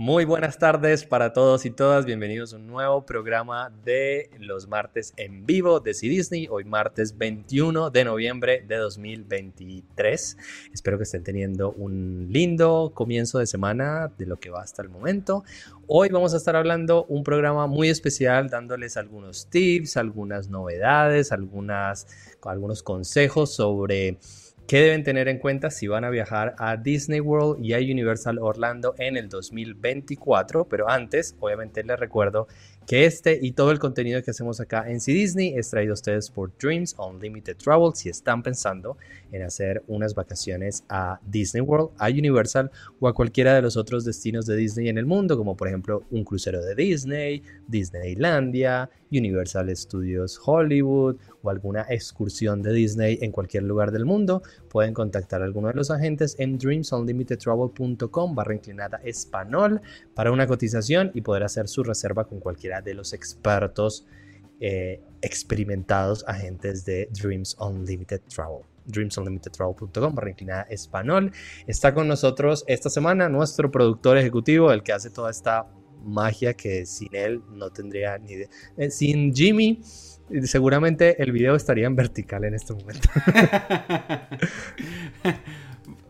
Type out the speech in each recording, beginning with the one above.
Muy buenas tardes para todos y todas. Bienvenidos a un nuevo programa de los martes en vivo de C Disney. Hoy martes 21 de noviembre de 2023. Espero que estén teniendo un lindo comienzo de semana de lo que va hasta el momento. Hoy vamos a estar hablando un programa muy especial dándoles algunos tips, algunas novedades, algunas, algunos consejos sobre ¿Qué deben tener en cuenta si van a viajar a Disney World y a Universal Orlando en el 2024? Pero antes, obviamente les recuerdo que este y todo el contenido que hacemos acá en C Disney es traído a ustedes por Dreams Unlimited Travel si están pensando en hacer unas vacaciones a Disney World, a Universal o a cualquiera de los otros destinos de Disney en el mundo, como por ejemplo un crucero de Disney, Disneylandia, Universal Studios Hollywood o alguna excursión de Disney en cualquier lugar del mundo, pueden contactar a alguno de los agentes en dreamsunlimitedtravel.com barra inclinada español para una cotización y poder hacer su reserva con cualquiera de los expertos eh, experimentados agentes de Dreams Unlimited Travel dreamsunlimitedtravel.com barra inclinada español. Está con nosotros esta semana nuestro productor ejecutivo, el que hace toda esta magia que sin él no tendría ni idea. Eh, sin Jimmy, seguramente el video estaría en vertical en este momento.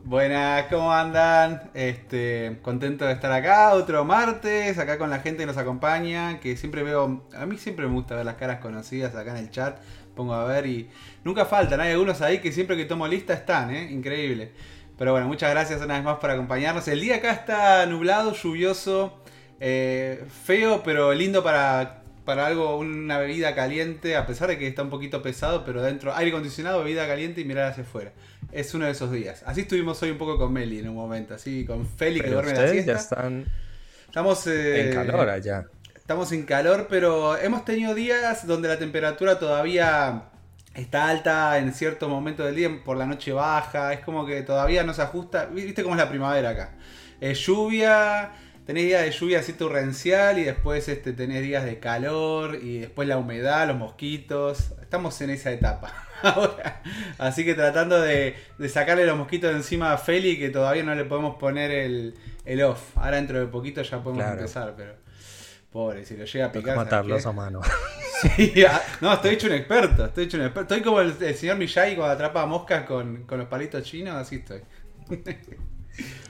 Buenas, ¿cómo andan? Este, contento de estar acá, otro martes, acá con la gente que nos acompaña, que siempre veo, a mí siempre me gusta ver las caras conocidas acá en el chat, pongo a ver y nunca faltan, hay algunos ahí que siempre que tomo lista están, ¿eh? Increíble. Pero bueno, muchas gracias una vez más por acompañarnos. El día acá está nublado, lluvioso, eh, feo, pero lindo para, para algo, una bebida caliente, a pesar de que está un poquito pesado, pero dentro aire acondicionado, bebida caliente y mirar hacia afuera es uno de esos días. Así estuvimos hoy un poco con Meli en un momento, así con Feli que duerme la siesta. ya están estamos eh, en calor allá. Estamos en calor, pero hemos tenido días donde la temperatura todavía está alta en cierto momento del día, por la noche baja, es como que todavía no se ajusta. ¿Viste cómo es la primavera acá? Es lluvia, tenés días de lluvia así torrencial y después este, tenés días de calor y después la humedad, los mosquitos. Estamos en esa etapa. ahora. Así que tratando de, sacarle los mosquitos de encima a Feli, que todavía no le podemos poner el, off. Ahora dentro de poquito ya podemos empezar, pero. Pobre, si lo llega a picar. matarlos a mano. no, estoy hecho un experto. Estoy hecho un experto. Estoy como el, señor Miyagi cuando atrapa moscas con, con los palitos chinos, así estoy.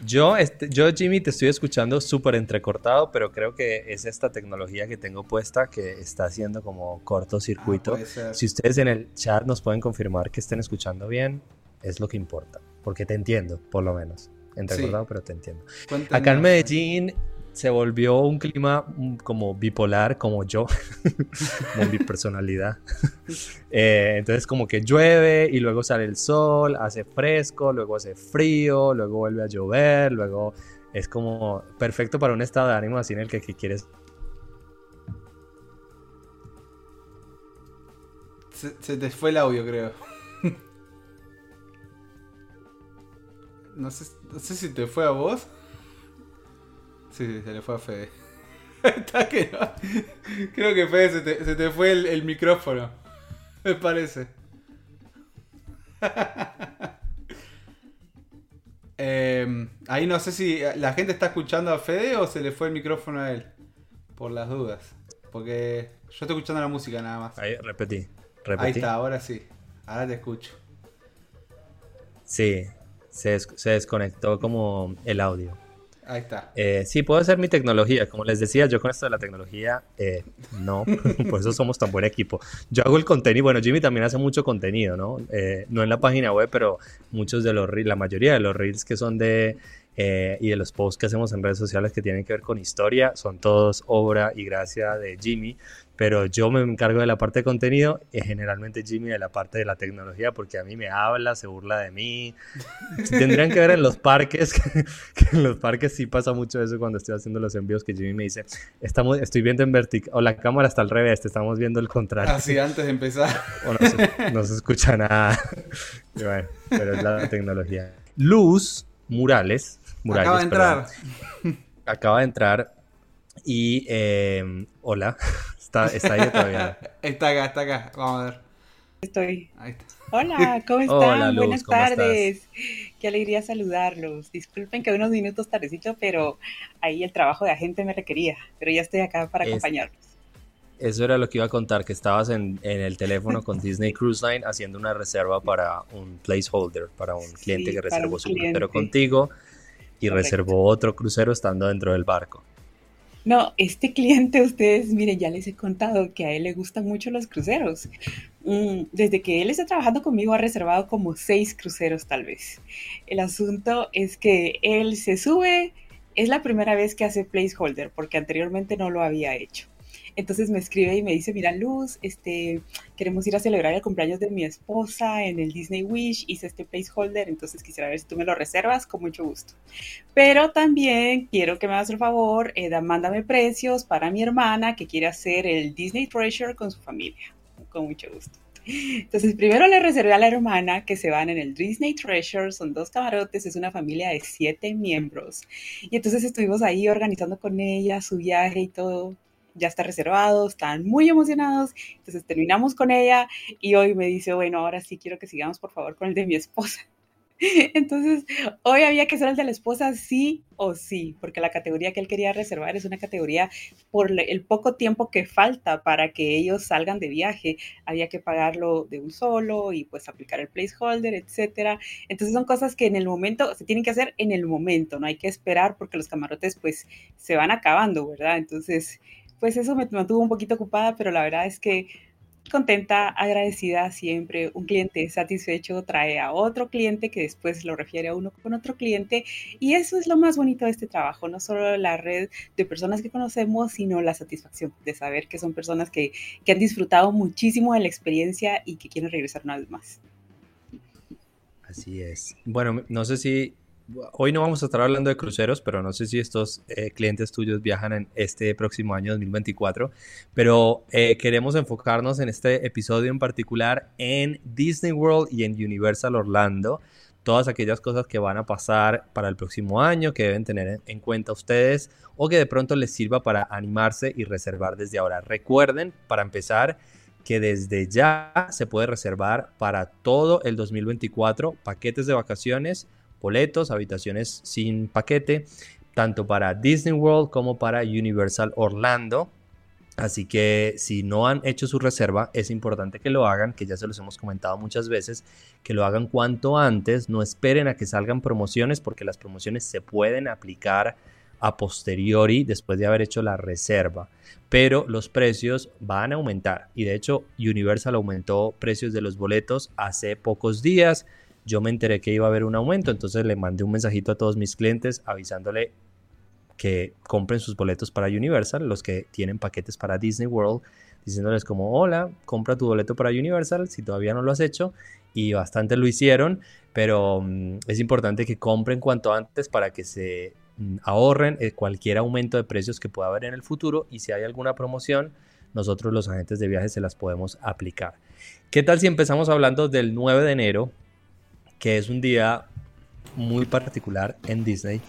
Yo, este, yo, Jimmy, te estoy escuchando súper entrecortado, pero creo que es esta tecnología que tengo puesta que está haciendo como cortocircuito. Ah, si ustedes en el chat nos pueden confirmar que estén escuchando bien, es lo que importa, porque te entiendo, por lo menos. Entrecortado, pero te entiendo. Acá en Medellín se volvió un clima mm, como bipolar, como yo, como mi personalidad. Eh, entonces como que llueve y luego sale el sol, hace fresco, luego hace frío, luego vuelve a llover, luego es como perfecto para un estado de ánimo así en el que, quieres... Se, te fue el audio, creo. no sé si te fue a vos. Sí, se le fue a Fede. Está que no. Creo que Fede se te, se te fue el, micrófono. Me parece. Em, ahí no sé si la gente está escuchando a Fede o se le fue el micrófono a él. Por las dudas. Porque yo estoy escuchando la música nada más. Ahí, repetí. repetí. Ahí está, ahora sí. Ahora te escucho. Sí, se, se desconectó como el audio. Ahí está. Eh, sí, puede ser mi tecnología. Como les decía, yo con esto de la tecnología, eh, no, por eso somos tan buen equipo. Yo hago el contenido, bueno, Jimmy también hace mucho contenido, ¿no? Eh, no en la página web, pero muchos de los, la mayoría de los reels que son de, y de los posts que hacemos en redes sociales que tienen que ver con historia, son todos obra y gracia de Jimmy pero yo me encargo de la parte de contenido y generalmente Jimmy de la parte de la tecnología porque a mí me habla, se burla de mí. Tendrían que ver en los parques, que, en los parques sí pasa mucho eso cuando estoy haciendo los envíos que Jimmy me dice, estamos, estoy viendo en vertical, o la cámara está al revés, te estamos viendo el contrario. Así antes de empezar. O no, se, escucha nada. pero es la tecnología. Luz Murales. Murales acaba de entrar. acaba de entrar y eh, hola. Está, ahí todavía. está acá, está acá. Vamos a ver. Estoy. Ahí está. Hola, ¿cómo están? Buenas tardes. Qué alegría saludarlos. Disculpen que unos minutos tardecito, pero ahí el trabajo de agente me requería. Pero ya estoy acá para acompañarlos. Eso era lo que iba a contar, que estabas en, el teléfono con Disney Cruise Line haciendo una reserva para un placeholder, para un cliente que reservó su crucero contigo y reservó otro crucero estando dentro del barco. No, este cliente, ustedes, miren, ya les he contado que a él le gustan mucho los cruceros. Mm, desde que él está trabajando conmigo ha reservado como seis cruceros tal vez. El asunto es que él se sube, es la primera vez que hace placeholder porque anteriormente no lo había hecho. Entonces me escribe y me dice, mira Luz, este, queremos ir a celebrar el cumpleaños de mi esposa en el Disney Wish, hice este placeholder, entonces quisiera ver si tú me lo reservas, con mucho gusto. Pero también quiero que me hagas el favor, eh, mándame precios para mi hermana que quiere hacer el Disney Treasure con su familia, con mucho gusto. Entonces, primero le reservé a la hermana que se van en el Disney Treasure, son dos camarotes, es una familia de siete miembros. Y entonces estuvimos ahí organizando con ella su viaje y todo ya está reservado, están muy emocionados, entonces terminamos con ella y hoy me dice, bueno, ahora sí quiero que sigamos por favor con el de mi esposa. Entonces, hoy había que ser el de la esposa sí o sí, porque la categoría que él quería reservar es una categoría por el poco tiempo que falta para que ellos salgan de viaje. Había que pagarlo de un solo y pues aplicar el placeholder, etcétera. Entonces son cosas que en el momento se tienen que hacer en el momento, no hay que esperar porque los camarotes pues se van acabando, ¿verdad? Entonces, pues eso me mantuvo un poquito ocupada, pero la verdad es que contenta, agradecida siempre. Un cliente satisfecho trae a otro cliente que después lo refiere a uno con otro cliente. Y eso es lo más bonito de este trabajo, no solo la red de personas que conocemos, sino la satisfacción de saber que son personas que, que han disfrutado muchísimo de la experiencia y que quieren regresar una vez más. Así es. Bueno, no sé si hoy no vamos a estar hablando de cruceros, pero no sé si estos eh, clientes tuyos viajan en este próximo año 2024, pero eh, queremos enfocarnos en este episodio en particular en Disney World y en Universal Orlando, todas aquellas cosas que van a pasar para el próximo año, que deben tener en cuenta ustedes o que de pronto les sirva para animarse y reservar desde ahora. Recuerden, para empezar, que desde ya se puede reservar para todo el 2024 paquetes de vacaciones boletos, habitaciones sin paquete, tanto para Disney World como para Universal Orlando. Así que si no han hecho su reserva, es importante que lo hagan, que ya se los hemos comentado muchas veces, que lo hagan cuanto antes, no esperen a que salgan promociones porque las promociones se pueden aplicar a posteriori después de haber hecho la reserva, pero los precios van a aumentar. Y de hecho Universal aumentó precios de los boletos hace pocos días, yo me enteré que iba a haber un aumento, entonces le mandé un mensajito a todos mis clientes avisándole que compren sus boletos para Universal, los que tienen paquetes para Disney World, diciéndoles como, hola, compra tu boleto para Universal si todavía no lo has hecho, y bastante lo hicieron, pero mm, es importante que compren cuanto antes para que se mm, ahorren eh, cualquier aumento de precios que pueda haber en el futuro y si hay alguna promoción, nosotros los agentes de viajes se las podemos aplicar. ¿Qué tal si empezamos hablando del 9 de enero? Que es un día muy particular en Disney.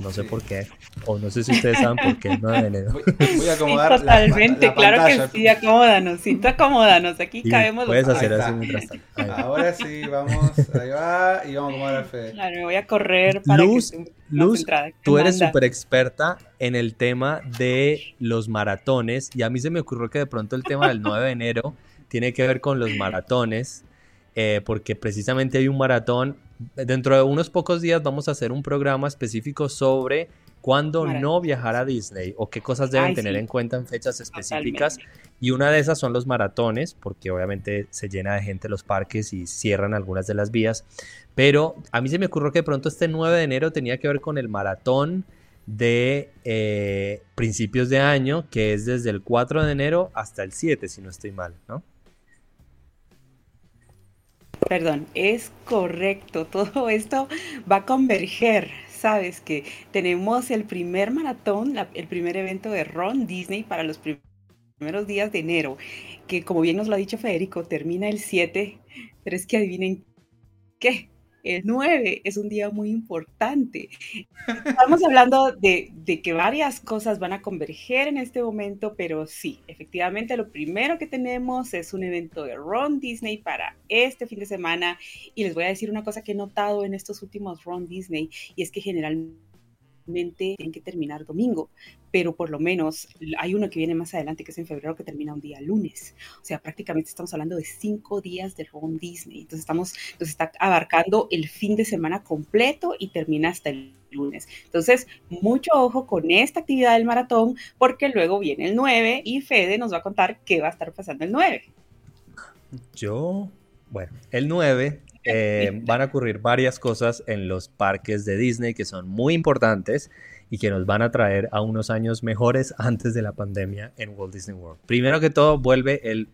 No sé por qué, o no sé si ustedes saben por qué no de enero. Voy, a acomodar Totalmente, claro que sí, acomódanos, sí, acomódanos, aquí cabemos Puedes hacer así mientras tanto. Ahora sí, vamos, ahí va, y vamos a acomodar al Fede. Claro, me voy a correr para Luz, que Luz, tú eres súper experta en el tema de los maratones, y a mí se me ocurrió que de pronto el tema del 9 de enero tiene que ver con los maratones, eh, porque precisamente hay un maratón. Dentro de unos pocos días vamos a hacer un programa específico sobre cuándo no viajar a Disney o qué cosas deben tener en cuenta en fechas específicas. Y una de esas son los maratones, porque obviamente se llena de gente los parques y cierran algunas de las vías. Pero a mí se me ocurrió que de pronto este 9 de enero tenía que ver con el maratón de eh, principios de año, que es desde el 4 de enero hasta el 7, si no estoy mal, ¿no? Perdón, es correcto. Todo esto va a converger. Sabes que tenemos el primer maratón, el primer evento de Ron Disney para los primeros días de enero, que como bien nos lo ha dicho Federico, termina el 7, pero es que adivinen qué, el 9 es un día muy importante. Estamos hablando de, de, que varias cosas van a converger en este momento, pero sí, efectivamente lo primero que tenemos es un evento de Ron Disney para este fin de semana. Y les voy a decir una cosa que he notado en estos últimos Ron Disney, y es que generalmente tienen que terminar domingo, pero por lo menos hay uno que viene más adelante que es en febrero que termina un día lunes. O sea, prácticamente estamos hablando de cinco días de Ron Disney. Entonces estamos, nos está abarcando el fin de semana completo y termina hasta el lunes. Entonces, mucho ojo con esta actividad del maratón porque luego viene el 9 y Fede nos va a contar qué va a estar pasando el 9. Yo, bueno, el 9 eh, van a ocurrir varias cosas en los parques de Disney que son muy importantes y que nos van a traer a unos años mejores antes de la pandemia en Walt Disney World. Primero que todo, vuelve el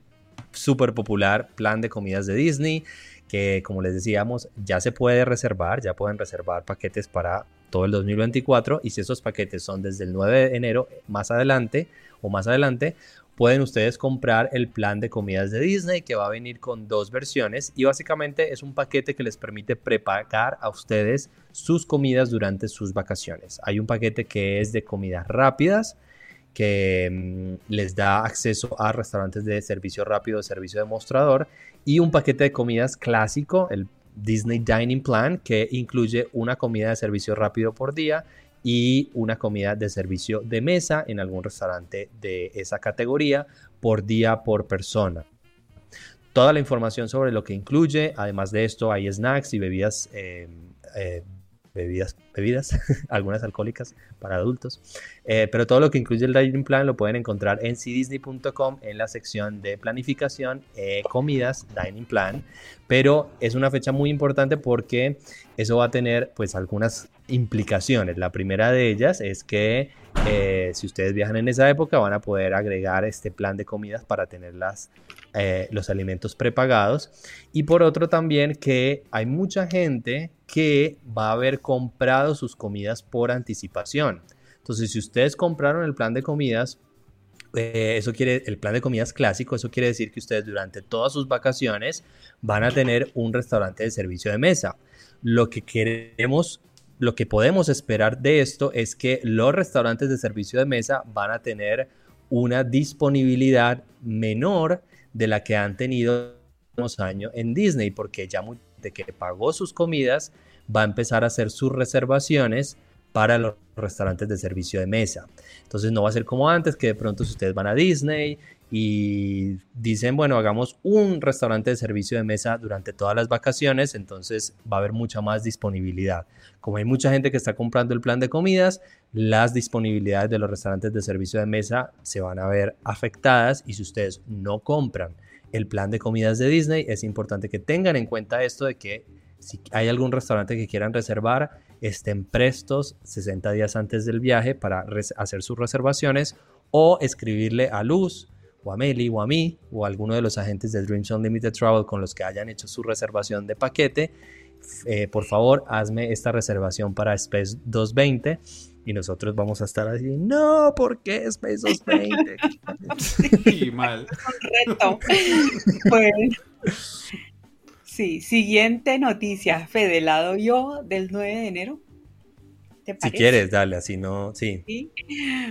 súper popular plan de comidas de Disney, que como les decíamos, ya se puede reservar, ya pueden reservar paquetes para todo el 2024 y si esos paquetes son desde el 9 de enero más adelante o más adelante, pueden ustedes comprar el plan de comidas de Disney que va a venir con dos versiones y básicamente es un paquete que les permite preparar a ustedes sus comidas durante sus vacaciones. Hay un paquete que es de comidas rápidas que mm, les da acceso a restaurantes de servicio rápido, de servicio de mostrador y un paquete de comidas clásico, el Disney Dining Plan, que incluye una comida de servicio rápido por día y una comida de servicio de mesa en algún restaurante de esa categoría por día por persona. Toda la información sobre lo que incluye, además de esto hay snacks y bebidas eh, eh, bebidas, bebidas algunas alcohólicas para adultos. Eh, pero todo lo que incluye el dining plan lo pueden encontrar en cdisney.com en la sección de planificación, eh, comidas, dining plan. Pero es una fecha muy importante porque eso va a tener pues algunas implicaciones. La primera de ellas es que eh, si ustedes viajan en esa época van a poder agregar este plan de comidas para tener las, los alimentos prepagados. Y por otro también que hay mucha gente que va a haber comprado sus comidas por anticipación. Entonces, si ustedes compraron el plan de comidas, eh, eso quiere, el plan de comidas clásico, eso quiere decir que ustedes durante todas sus vacaciones van a tener un restaurante de servicio de mesa. Lo que queremos, lo que podemos esperar de esto es que los restaurantes de servicio de mesa van a tener una disponibilidad menor de la que han tenido unos años en Disney, porque ya de que pagó sus comidas va a empezar a hacer sus reservaciones para los restaurantes de servicio de mesa. Entonces no va a ser como antes, que de pronto ustedes van a Disney y dicen, bueno, hagamos un restaurante de servicio de mesa durante todas las vacaciones, entonces va a haber mucha más disponibilidad. Como hay mucha gente que está comprando el plan de comidas, las disponibilidades de los restaurantes de servicio de mesa se van a ver afectadas y si ustedes no compran el plan de comidas de Disney, es importante que tengan en cuenta esto de que si hay algún restaurante que quieran reservar, estén prestos 60 días antes del viaje para hacer sus reservaciones o escribirle a Luz o a Meli o a mí o a alguno de los agentes de Dreams Unlimited Travel con los que hayan hecho su reservación de paquete. Eh, por favor, hazme esta reservación para Space 220 y nosotros vamos a estar así, no, ¿por qué Space 220? sí, mal. Bueno. Sí, siguiente noticia, Fede, lado yo del 9 de enero. Si quieres, dale, así no, sí. sí.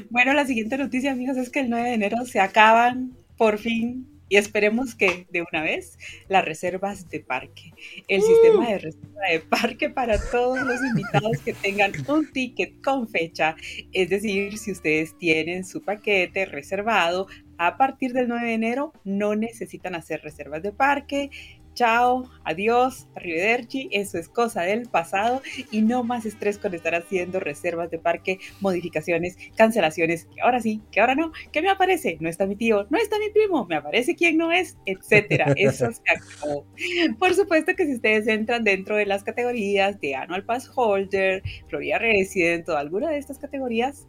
Bueno, la siguiente noticia, amigos, es que el 9 de enero se acaban por fin y esperemos que de una vez las reservas de parque. El sistema de reserva de parque para todos los invitados que tengan un ticket con fecha. Es decir, si ustedes tienen su paquete reservado a partir del 9 de enero, no necesitan hacer reservas de parque chao, adiós, arrivederci, eso es cosa del pasado y no más estrés con estar haciendo reservas de parque, modificaciones, cancelaciones, que ahora sí, que ahora no, que me aparece, no está mi tío, no está mi primo, me aparece quién no es, etcétera. Eso se acabó. Por supuesto que si ustedes entran dentro de las categorías de Annual Pass Holder, Florida Resident o alguna de estas categorías,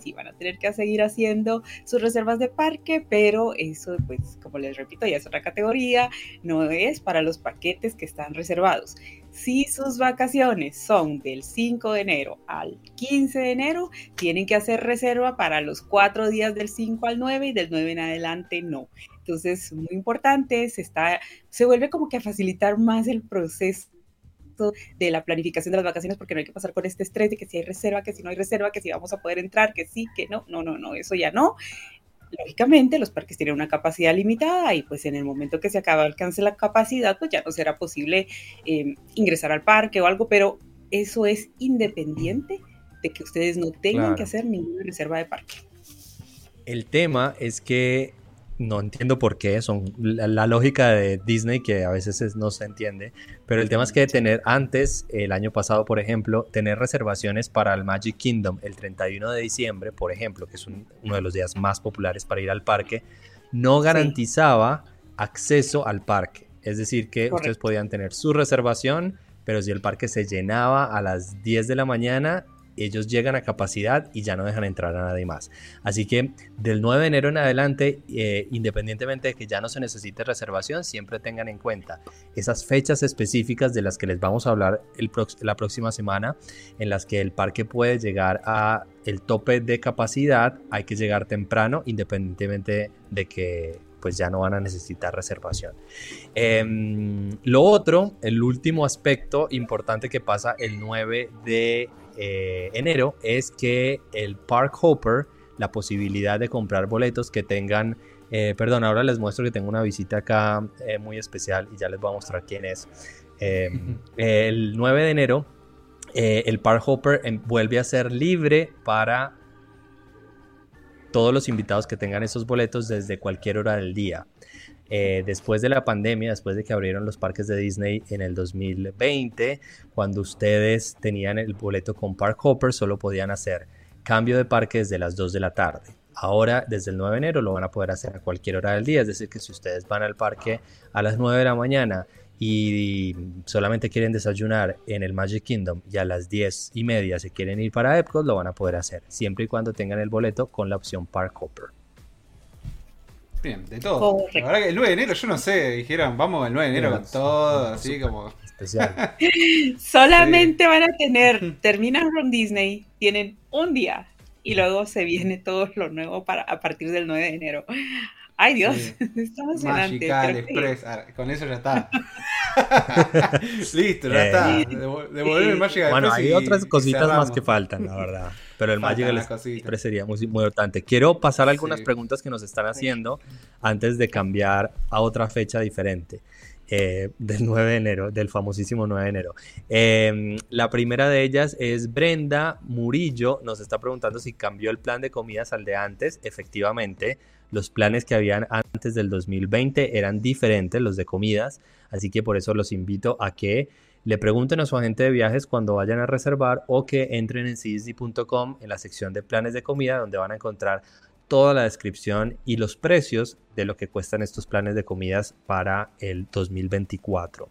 sí, van a tener que seguir haciendo sus reservas de parque, pero eso, pues, como les repito, ya es otra categoría, no es para los paquetes que están reservados. Si sus vacaciones son del 5 de enero al 15 de enero, tienen que hacer reserva para los cuatro días del 5 al 9 y del 9 en adelante no. Entonces, muy importante, se, está, se vuelve como que a facilitar más el proceso esto de la planificación de las vacaciones porque no hay que pasar con este estrés de que si hay reserva, que si no hay reserva, que si vamos a poder entrar, que sí, que no, no, no, no, eso ya no. Lógicamente los parques tienen una capacidad limitada y pues en el momento que se acaba alcance la capacidad pues ya no será posible eh, ingresar al parque o algo, pero eso es independiente de que ustedes no tengan que hacer ninguna reserva de parque. El tema es que no entiendo por qué, son la, lógica de Disney que a veces no se entiende, pero el tema es que tener antes, el año pasado, por ejemplo, tener reservaciones para el Magic Kingdom el 31 de diciembre, por ejemplo, que es uno de los días más populares para ir al parque, no garantizaba acceso al parque. Es decir, que ustedes podían tener su reservación, pero si el parque se llenaba a las 10 de la mañana, ellos llegan a capacidad y ya no dejan entrar a nadie más. Así que del 9 de enero en adelante, eh, independientemente de que ya no se necesite reservación, siempre tengan en cuenta esas fechas específicas de las que les vamos a hablar la próxima semana, en las que el parque puede llegar a el tope de capacidad, hay que llegar temprano, independientemente de que pues ya no van a necesitar reservación. Em, lo otro, el último aspecto importante que pasa el 9 de eh, enero es que el Park Hopper, la posibilidad de comprar boletos que tengan, eh, perdón, ahora les muestro que tengo una visita acá eh, muy especial y ya les voy a mostrar quién es. el 9 de enero, el Park Hopper em, vuelve a ser libre para todos los invitados que tengan esos boletos desde cualquier hora del día. Eh, después de la pandemia, después de que abrieron los parques de Disney en el 2020, cuando ustedes tenían el boleto con Park Hopper, solo podían hacer cambio de parque desde las 2 de la tarde. Ahora, desde el 9 de enero, lo van a poder hacer a cualquier hora del día. Es decir, que si ustedes van al parque a las 9 de la mañana y solamente quieren desayunar en el Magic Kingdom y a las 10 y media se quieren ir para Epcot, lo van a poder hacer, siempre y cuando tengan el boleto con la opción Park Hopper. Bien, de todo. La verdad que el 9 de enero, yo no sé, dijeron, vamos el 9 de enero con todo, así como... Especial. Solamente van a tener, terminan con Disney, tienen un día y luego se viene todo lo nuevo para, a partir del 9 de enero. Ay Dios, está emocionante. Magical Express, ah, con eso ya está. Listo, ya está. Eh, devolver el Magical bueno, hay otras cositas más que faltan, la verdad. Pero el Magical Express sería muy, muy importante. Quiero pasar algunas preguntas que nos están haciendo antes de cambiar a otra fecha diferente. Eh, del 9 de enero, del famosísimo 9 de enero. Em, la primera de ellas es Brenda Murillo, nos está preguntando si cambió el plan de comidas al de antes. Efectivamente, los planes que habían antes del 2020 eran diferentes, los de comidas, así que por eso los invito a que le pregunten a su agente de viajes cuando vayan a reservar o que entren en cisdi.com en la sección de planes de comida donde van a encontrar toda la descripción y los precios de lo que cuestan estos planes de comidas para el 2024.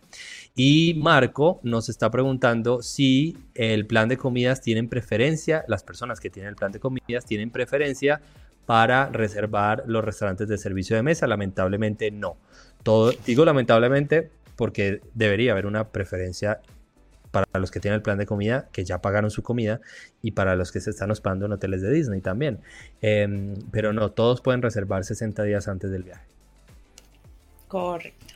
Y Marco nos está preguntando si el plan de comidas tienen preferencia, las personas que tienen el plan de comidas tienen preferencia para reservar los restaurantes de servicio de mesa. Lamentablemente no. Todo, digo lamentablemente porque debería haber una preferencia para los que tienen el plan de comida, que ya pagaron su comida, y para los que se están hospedando en hoteles de Disney también. Em, pero no, todos pueden reservar 60 días antes del viaje. Correcto.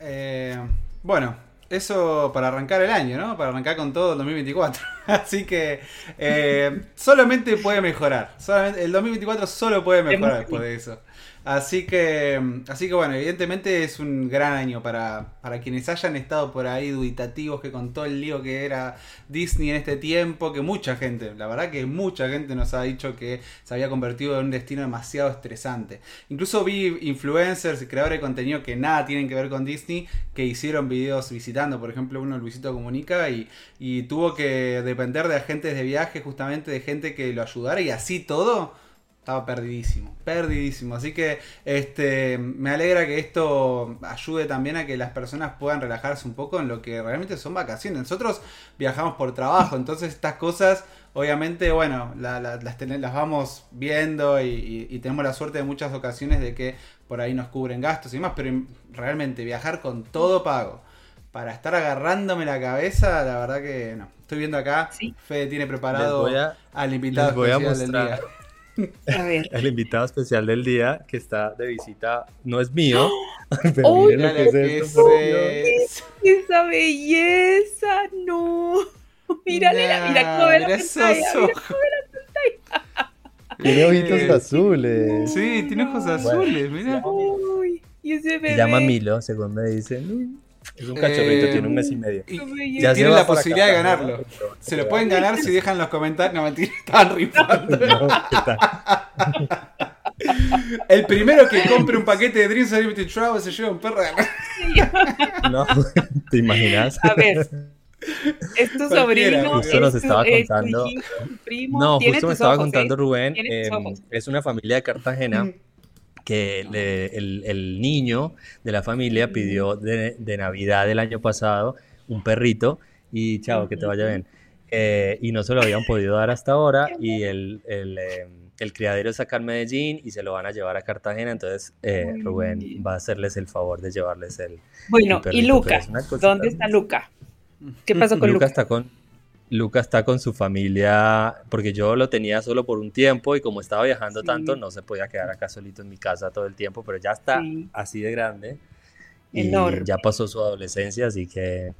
Eh, bueno, eso para arrancar el año, ¿no? Para arrancar con todo el 2024. Así que eh, solamente puede mejorar. Solamente, el 2024 solo puede mejorar después de eso. Así que, así que bueno, evidentemente es un gran año para, para quienes hayan estado por ahí dubitativos que con todo el lío que era Disney en este tiempo, que mucha gente, la verdad que mucha gente nos ha dicho que se había convertido en un destino demasiado estresante. Incluso vi influencers y creadores de contenido que nada tienen que ver con Disney, que hicieron videos visitando, por ejemplo uno Luisito Comunica y, y tuvo que depender de agentes de viaje, justamente de gente que lo ayudara y así todo estaba perdidísimo, perdidísimo. Así que este, me alegra que esto ayude también a que las personas puedan relajarse un poco en lo que realmente son vacaciones. Nosotros viajamos por trabajo, entonces estas cosas, obviamente, bueno, las, las, vamos viendo y, tenemos la suerte de muchas ocasiones de que por ahí nos cubren gastos y demás, pero realmente viajar con todo pago. Para estar agarrándome la cabeza, la verdad que no. Estoy viendo acá, Fede tiene preparado al invitado voy a mostrar. El invitado especial del día que está de visita no es mío. ¡Oh! Pero ¡Oh! miren lo que es, ¡Esa belleza! Mírale, la- mira cómo ve la mira. Tiene ojitos Eh, azules. Sí, tiene ojos azules, mira. Uy, y ese Se bebé. llama Milo, según me dicen. Es un cachorrito, Eh, tiene un mes y medio. Y, Ya tienen la posibilidad de ganarlo. pero- Se lo pueden ganar si dejan los comentarios. No, mentira, estaban rifando. No. El primero que compre un paquete de Dreams Unlimited Travel se lleva un perro de No, ¿te imaginas? A ver, es tu sobrino, justo nos estaba es tu contando. hijito, tu primo, No, justo me estaba ojos, contando ¿eh? Rubén. Em, es una familia de Cartagena que le- el, el niño de la familia pidió de, de Navidad del año pasado un perrito y chao, que te vaya bien. Eh, y no se lo habían podido dar hasta ahora y el, el, em, el criadero es acá en Medellín y se lo van a llevar a Cartagena, entonces eh, Rubén bien. va a hacerles el favor de llevarles el... Bueno, y perrito, pero Luca, ¿dónde está Luca? ¿Qué pasó con Luca Luca? está con Luca está con su familia porque yo lo tenía solo por un tiempo y como estaba viajando Sí. tanto no se podía quedar acá solito en mi casa todo el tiempo, pero ya está Sí. así de grande y Enorme. ya pasó su adolescencia, así que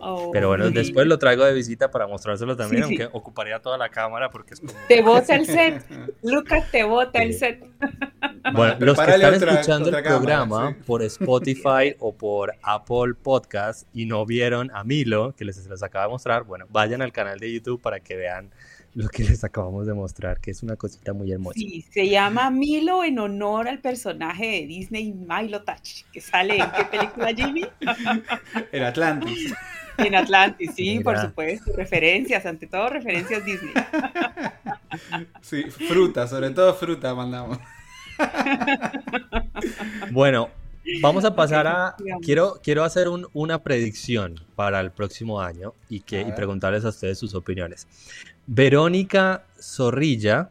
Oh, pero bueno, después lo traigo de visita para mostrárselo también, Sí, sí. aunque ocuparía toda la cámara porque es como Te bota el set. Lucas te bota el set. Bueno, los que están otra- escuchando otra el cámara, programa sí. por Spotify o por Apple Podcast y no vieron a Milo, que les, les acaba de mostrar, bueno, vayan al canal de YouTube para que vean lo que les acabamos de mostrar, que es una cosita muy hermosa. Sí, se llama Milo en honor al personaje de Disney Milo Touch, que sale en qué película, Jimmy? El Atlantis. En Atlantis, sí, por supuesto. Referencias, ante todo referencias Disney. Sí, fruta, sobre todo fruta mandamos. Bueno, vamos a pasar a... Quiero, quiero hacer un- una predicción para el próximo año y, que, A y ver. preguntarles a ustedes sus opiniones. Verónica Zorrilla,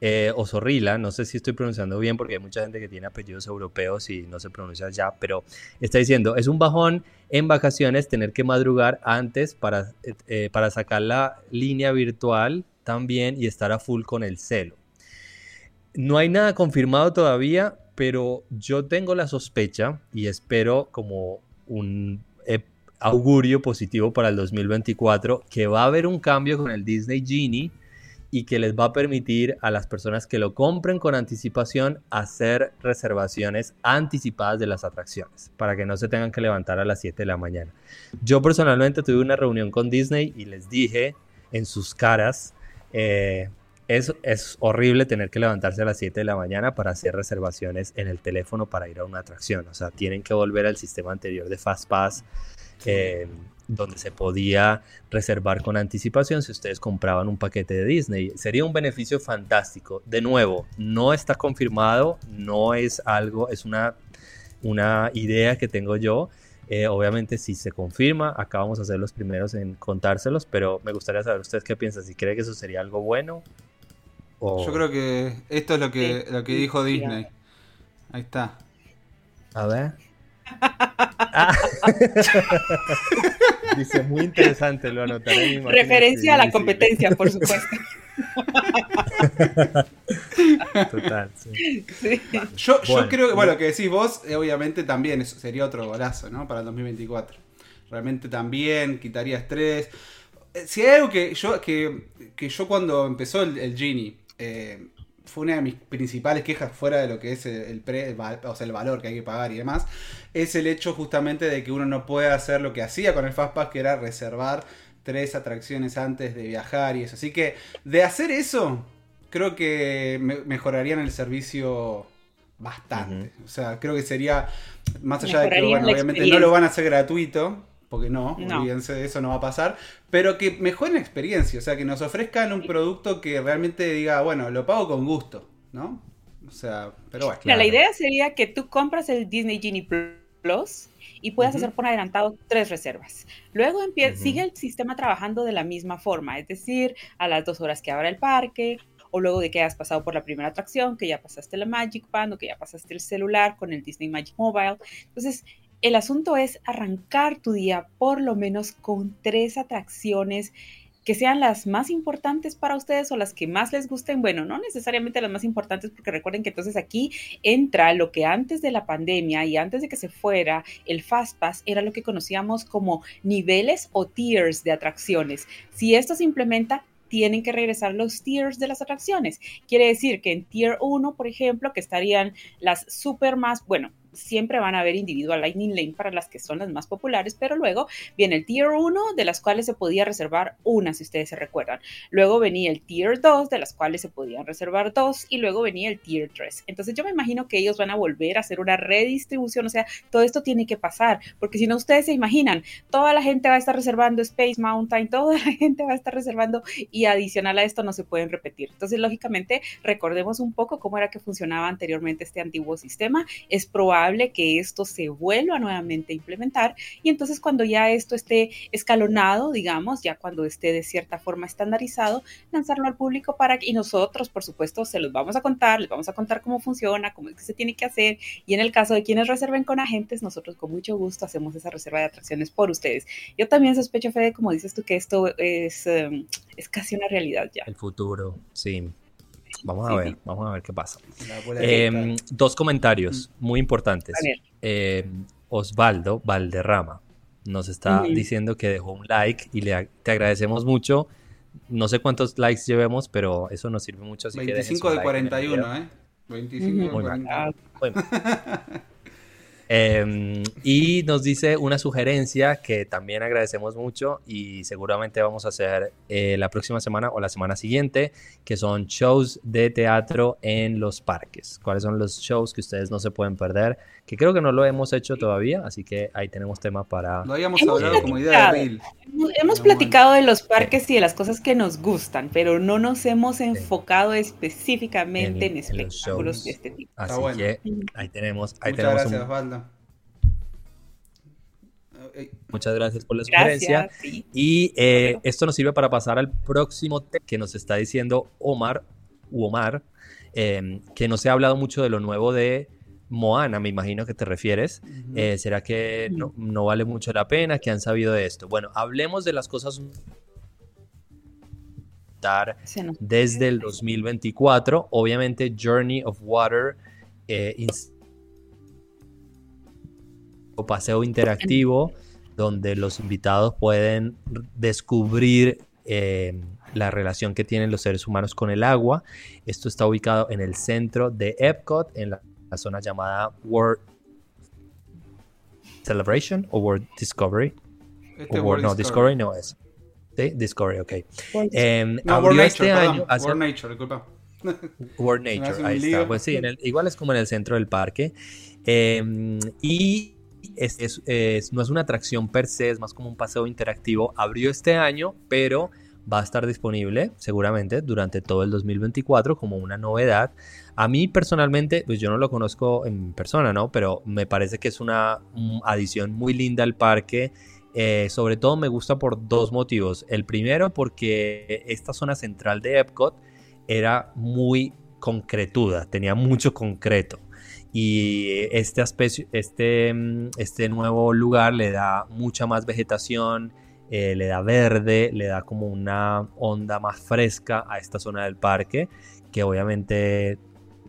eh, o Zorrilla, no sé si estoy pronunciando bien porque hay mucha gente que tiene apellidos europeos y no se pronuncia ya, pero está diciendo, es un bajón en vacaciones tener que madrugar antes para, eh, eh, para sacar la línea virtual también y estar a full con el celo. No hay nada confirmado todavía, pero yo tengo la sospecha y espero como un eh, augurio positivo para el 2024 que va a haber un cambio con el Disney Genie y que les va a permitir a las personas que lo compren con anticipación hacer reservaciones anticipadas de las atracciones para que no se tengan que levantar a las 7 de la mañana. Yo personalmente tuve una reunión con Disney y les dije en sus caras, eh, es, es horrible tener que levantarse a las 7 de la mañana para hacer reservaciones en el teléfono para ir a una atracción. O sea, tienen que volver al sistema anterior de FastPass, eh, donde se podía reservar con anticipación si ustedes compraban un paquete de Disney. Sería un beneficio fantástico. De nuevo, no está confirmado, no es algo, es una, una idea que tengo yo. Eh, obviamente, si se confirma, acá vamos a ser los primeros en contárselos, pero me gustaría saber usted qué piensa, si cree que eso sería algo bueno. O... Yo creo que esto es lo que, Sí, lo que dijo sí, Disney. Ahí está. A ver. Ah. Dice, muy interesante, lo anotaré Referencia a la competencia, por supuesto. Total, sí. Sí. Yo, yo Bueno. creo que, bueno, lo que decís vos, eh, obviamente también eso sería otro golazo, ¿no? Para el 2024. Realmente también quitaría estrés. Eh, Si hay algo que yo, que, que yo cuando empezó el, el Genie, eh, fue una de mis principales quejas fuera de lo que es el, el pre- o sea, el valor que hay que pagar y demás, es el hecho justamente de que uno no puede hacer lo que hacía con el Fastpass, que era reservar tres atracciones antes de viajar y eso. Así que de hacer eso, creo que me- mejorarían el servicio bastante. O sea, creo que sería, más allá de que, bueno, obviamente no lo van a hacer gratuito, porque no, No. olvídense de eso, no va a pasar, pero que mejoren la experiencia, o sea, que nos ofrezcan un producto que realmente diga, bueno, lo pago con gusto, ¿no? O sea, pero bueno. Mira, la Claro. idea sería que tú compras el Disney Genie Plus y puedas Ujú. hacer por adelantado tres reservas. Luego empie- Ujú. sigue el sistema trabajando de la misma forma, es decir, a las dos horas que abra el parque o luego de que hayas pasado por la primera atracción, que ya pasaste la Magic Band o que ya pasaste el celular con el Disney Magic Mobile. Entonces, el asunto es arrancar tu día por lo menos con tres atracciones que sean las más importantes para ustedes o las que más les gusten. Bueno, no necesariamente las más importantes porque recuerden que entonces aquí entra lo que antes de la pandemia y antes de que se fuera el Fastpass era lo que conocíamos como niveles o tiers de atracciones. Si esto se implementa, tienen que regresar los tiers de las atracciones. Quiere decir que en tier 1, por ejemplo, que estarían las super más, bueno, siempre van a haber individual Lightning Lane para las que son las más populares, pero luego viene el Tier 1, de las cuales se podía reservar una, si ustedes se recuerdan. Luego venía el Tier 2, de las cuales se podían reservar dos, y luego venía el Tier 3. Entonces yo me imagino que ellos van a volver a hacer una redistribución, o sea, todo esto tiene que pasar, porque si no ustedes se imaginan, toda la gente va a estar reservando Space Mountain, toda la gente va a estar reservando y adicional a esto no se pueden repetir. Entonces, lógicamente, recordemos un poco cómo era que funcionaba anteriormente este antiguo sistema. Es probable que esto se vuelva nuevamente a implementar y entonces cuando ya esto esté escalonado, digamos, ya cuando esté de cierta forma estandarizado, lanzarlo al público para y nosotros, por supuesto, se los vamos a contar, les vamos a contar cómo funciona, cómo es que se tiene que hacer y en el caso de quienes reserven con agentes, nosotros con mucho gusto hacemos esa reserva de atracciones por ustedes. Yo también sospecho, Fede, como dices tú, que esto es, em, es casi una realidad ya. El futuro, sí. Vamos a ver, vamos a ver qué pasa. Em, dos comentarios mm. muy importantes. Em, Osvaldo Valderrama nos está diciendo que dejó un like y le, te agradecemos mucho. No sé cuántos likes llevemos, pero eso nos sirve mucho. 25 de 41, ¿eh? 25 de 41. Em, y nos dice una sugerencia que también agradecemos mucho y seguramente vamos a hacer eh, la próxima semana o la semana siguiente, que son shows de teatro en los parques. ¿Cuáles son los shows que ustedes no se pueden perder? Que creo que no lo hemos hecho todavía, así que ahí tenemos tema para... Lo habíamos hablado como idea de Hemos, platicado de los parques y de las cosas que nos gustan, pero no nos hemos enfocado específicamente en, espectáculos de este tipo. Así que ahí tenemos, ahí Muchas tenemos gracias, Muchas gracias por la sugerencia. Y eh, esto nos sirve para pasar al próximo tema que nos está diciendo Omar, u Omar, que no se ha hablado mucho de lo nuevo de Moana, me imagino que te refieres. Eh, ¿Será que no, no, vale mucho la pena? que han sabido de esto? Bueno, hablemos de las cosas desde el 2024. Obviamente, Journey of Water eh, o paseo interactivo donde los invitados pueden descubrir eh, la relación que tienen los seres humanos con el agua. Esto está ubicado en el centro de Epcot, en la, zona llamada World Celebration o World Discovery. Este no, Discovery. no es. ¿Sí? Discovery, ok. Em, no, World este Nature, año. World Nature, disculpa. World Nature, ahí está. Pues sí, igual es como en el centro del parque. Em, y no es una atracción per se, es más como un paseo interactivo. Abrió este año, pero va a estar disponible seguramente durante todo el 2024 como una novedad. A mí personalmente, pues yo no lo conozco en persona, ¿no? Pero me parece que es una adición muy linda al parque. Eh, sobre todo me gusta por dos motivos. El primero porque esta zona central de Epcot era muy concretuda, tenía mucho concreto y este, este, mm, este nuevo lugar le da mucha más vegetación, eh, le da verde, le da como una onda más fresca a esta zona del parque que obviamente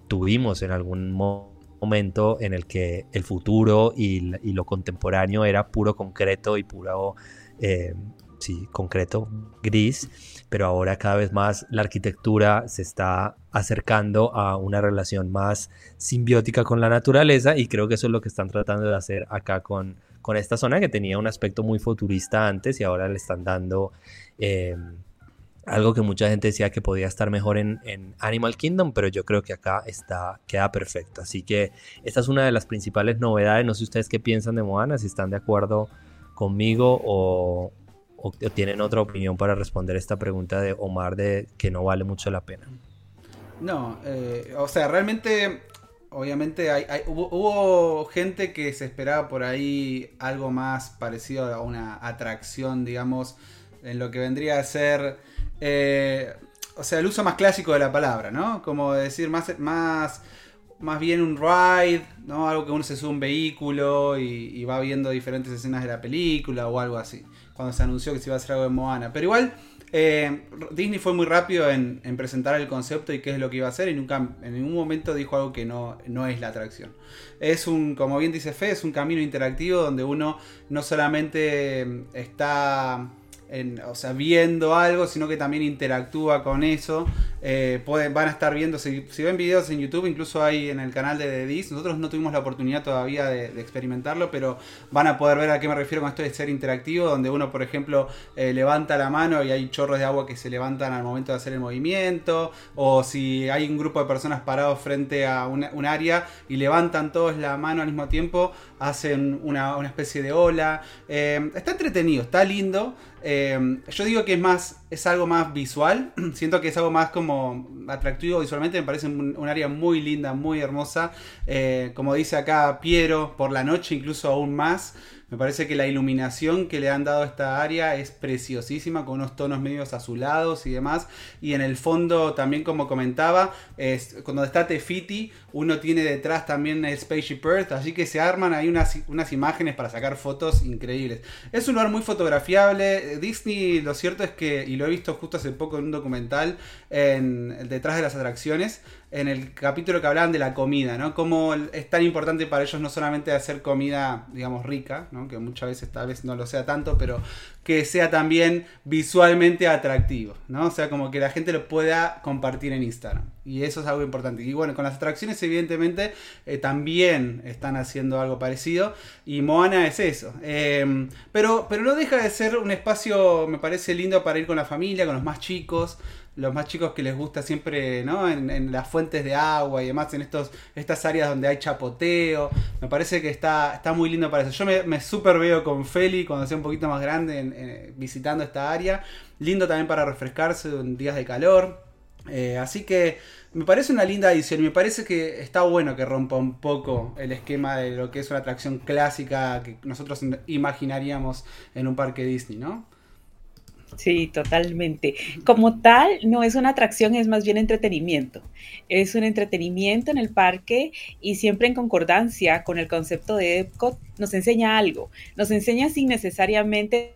tuvimos en algún momento en el que el futuro y, lo contemporáneo era puro concreto y puro eh, sí, concreto gris pero ahora cada vez más la arquitectura se está acercando a una relación más simbiótica con la naturaleza y creo que eso es lo que están tratando de hacer acá con, con esta zona que tenía un aspecto muy futurista antes y ahora le están dando eh, algo que mucha gente decía que podía estar mejor en, Animal Kingdom, pero yo creo que acá está, queda perfecto. Así que esta es una de las principales novedades. No sé ustedes qué piensan de Moana, si están de acuerdo conmigo o, tienen otra opinión para responder esta pregunta de Omar de que no vale mucho la pena? No, eh, o sea, realmente, obviamente hubo, gente que se esperaba por ahí algo más parecido a una atracción, digamos, en lo que vendría a ser, eh, o sea, el uso más clásico de la palabra, ¿no? Como decir, más, más, más bien un ride, ¿no? Algo que uno se sube un vehículo y va viendo diferentes escenas de la película o algo así cuando se anunció que se iba a hacer algo de Moana. Pero igual, eh, Disney fue muy rápido en, presentar el concepto y qué es lo que iba a hacer y nunca en ningún momento dijo algo que no, no es la atracción. Es un, como bien dice Fe, es un camino interactivo donde uno no solamente está o sea, viendo algo, sino que también interactúa con eso. Eh, van a estar viendo, si, ven videos en YouTube, incluso hay en el canal de The nosotros no tuvimos la oportunidad todavía de, experimentarlo, pero van a poder ver a qué me refiero con esto de ser interactivo, donde uno, por ejemplo, eh, levanta la mano y hay chorros de agua que se levantan al momento de hacer el movimiento, o si hay un grupo de personas parados frente a un área y levantan todos la mano al mismo tiempo, hacen una, especie de ola. Eh, está entretenido, está lindo. Yo digo que es más, es algo más visual. Siento que es algo más como atractivo visualmente. Me parece un, área muy linda, muy hermosa. Eh, como dice acá Piero, por la noche incluso aún más. Me parece que la iluminación que le han dado a esta área es preciosísima, con unos tonos medios azulados y demás. Y en el fondo, también como comentaba, cuando está Tefiti, uno tiene detrás también el Spaceship Earth, así que se arman ahí unas, unas imágenes para sacar fotos increíbles. Es un lugar muy fotografiable. Disney, lo cierto es que, y lo he visto justo hace poco en un documental, en, detrás de las atracciones, en el capítulo que hablaban de la comida, ¿no? Cómo es tan importante para ellos no solamente hacer comida, digamos, rica, ¿no? Que muchas veces tal vez no lo sea tanto, pero que sea también visualmente atractivo, ¿no? O sea, como que la gente lo pueda compartir en Instagram. Y eso es algo importante. Y bueno, con las atracciones evidentemente eh, también están haciendo algo parecido. Y Moana es eso. Em, pero, pero no deja de ser un espacio, me parece lindo para ir con la familia, con los más chicos los más chicos que les gusta siempre, ¿no? En, las fuentes de agua y demás, en estos, estas áreas donde hay chapoteo. Me parece que está, está muy lindo para eso. Yo me, me super veo con Feli cuando sea un poquito más grande visitando esta área. Lindo también para refrescarse en días de calor. Eh, así que me parece una linda edición y me parece que está bueno que rompa un poco el esquema de lo que es una atracción clásica que nosotros imaginaríamos en un parque Disney, ¿no? Sí, totalmente. Como tal, no es una atracción, es más bien entretenimiento. Es un entretenimiento en el parque y siempre en concordancia con el concepto de Epcot nos enseña algo. Nos enseña sin necesariamente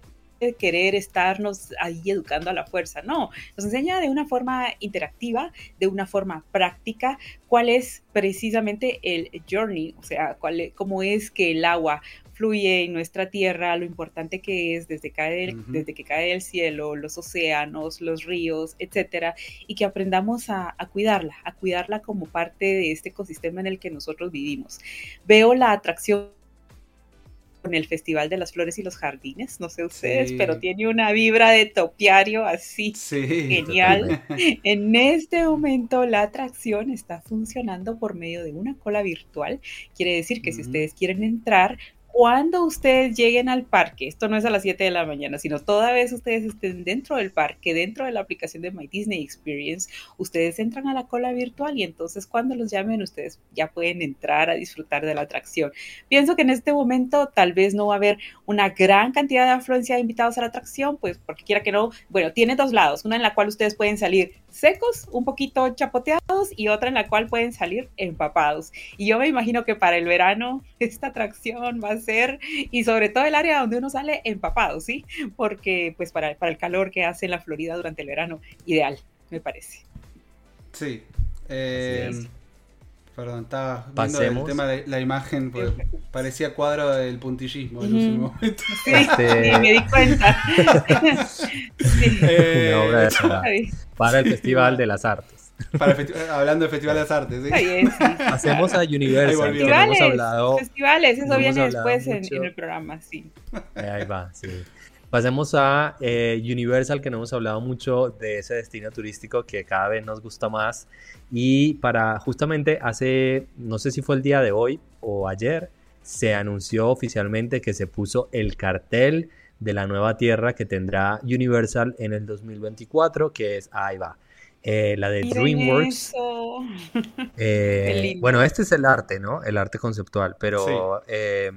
querer estarnos ahí educando a la fuerza, no, nos enseña de una forma interactiva, de una forma práctica, cuál es precisamente el journey, o sea, cuál, cómo es que el agua fluye en nuestra tierra, lo importante que es desde, desde que cae el cielo, los océanos, los ríos, etcétera, y que aprendamos a, cuidarla, a cuidarla como parte de este ecosistema en el que nosotros vivimos. Veo la atracción con el Festival de las Flores y los Jardines, no sé ustedes, pero tiene una vibra de topiario así genial. En este momento la atracción está funcionando por medio de una cola virtual, quiere decir que si ustedes quieren entrar, cuando ustedes lleguen al parque, esto no es a las 7 de la mañana, sino toda vez ustedes estén dentro del parque, dentro de la aplicación de My Disney Experience, ustedes entran a la cola virtual y entonces cuando los llamen ustedes ya pueden entrar a disfrutar de la atracción. Pienso que en este momento tal vez no va a haber una gran cantidad de afluencia de invitados a la atracción, pues porque quiera que no, bueno, tiene dos lados, una en la cual ustedes pueden salir secos, un poquito chapoteados y otra en la cual pueden salir empapados. Y yo me imagino que para el verano esta atracción va a ser, y sobre todo el área donde uno sale empapado, ¿sí? Porque pues para, para el calor que hace en la Florida durante el verano, ideal, me parece. Sí. Eh, perdón, estaba viendo el tema de la imagen, pues, parecía cuadro del puntillismo en un momento. Sí, este me di cuenta. Una obra de para el Festival de las Artes. hablando del Festival de las Artes, ¿sí? Pasemos a Universal. Festivales, hablado, festivales, eso viene después en, el programa, sí. Ahí va, sí. Pasemos a eh, Universal, que no hemos hablado mucho de ese destino turístico que cada vez nos gusta más. Y para justamente hace, no sé si fue el día de hoy o ayer, se anunció oficialmente que se puso el cartel de la nueva tierra que tendrá Universal en el 2024, que es, ahí va, eh, la de DreamWorks. Eh, bueno, este es el arte, ¿no? El arte conceptual, pero eh,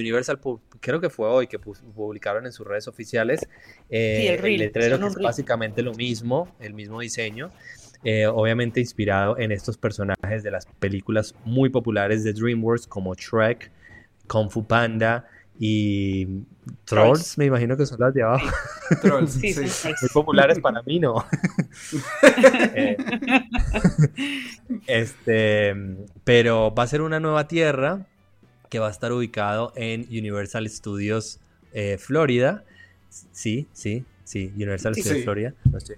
Universal creo que fue hoy que publicaron en sus redes oficiales el, letrero que es básicamente lo mismo, el mismo diseño. obviamente inspirado en estos personajes de las películas muy populares de DreamWorks como Shrek, Kung Fu Panda Y Trolls, me imagino que son las de abajo. Trolls, sí, Muy populares para mí, ¿no? Eh, este, pero va a ser una nueva tierra que va a estar ubicado en Universal Studios eh, Florida. Sí, sí, sí, Universal Studios Florida. No estoy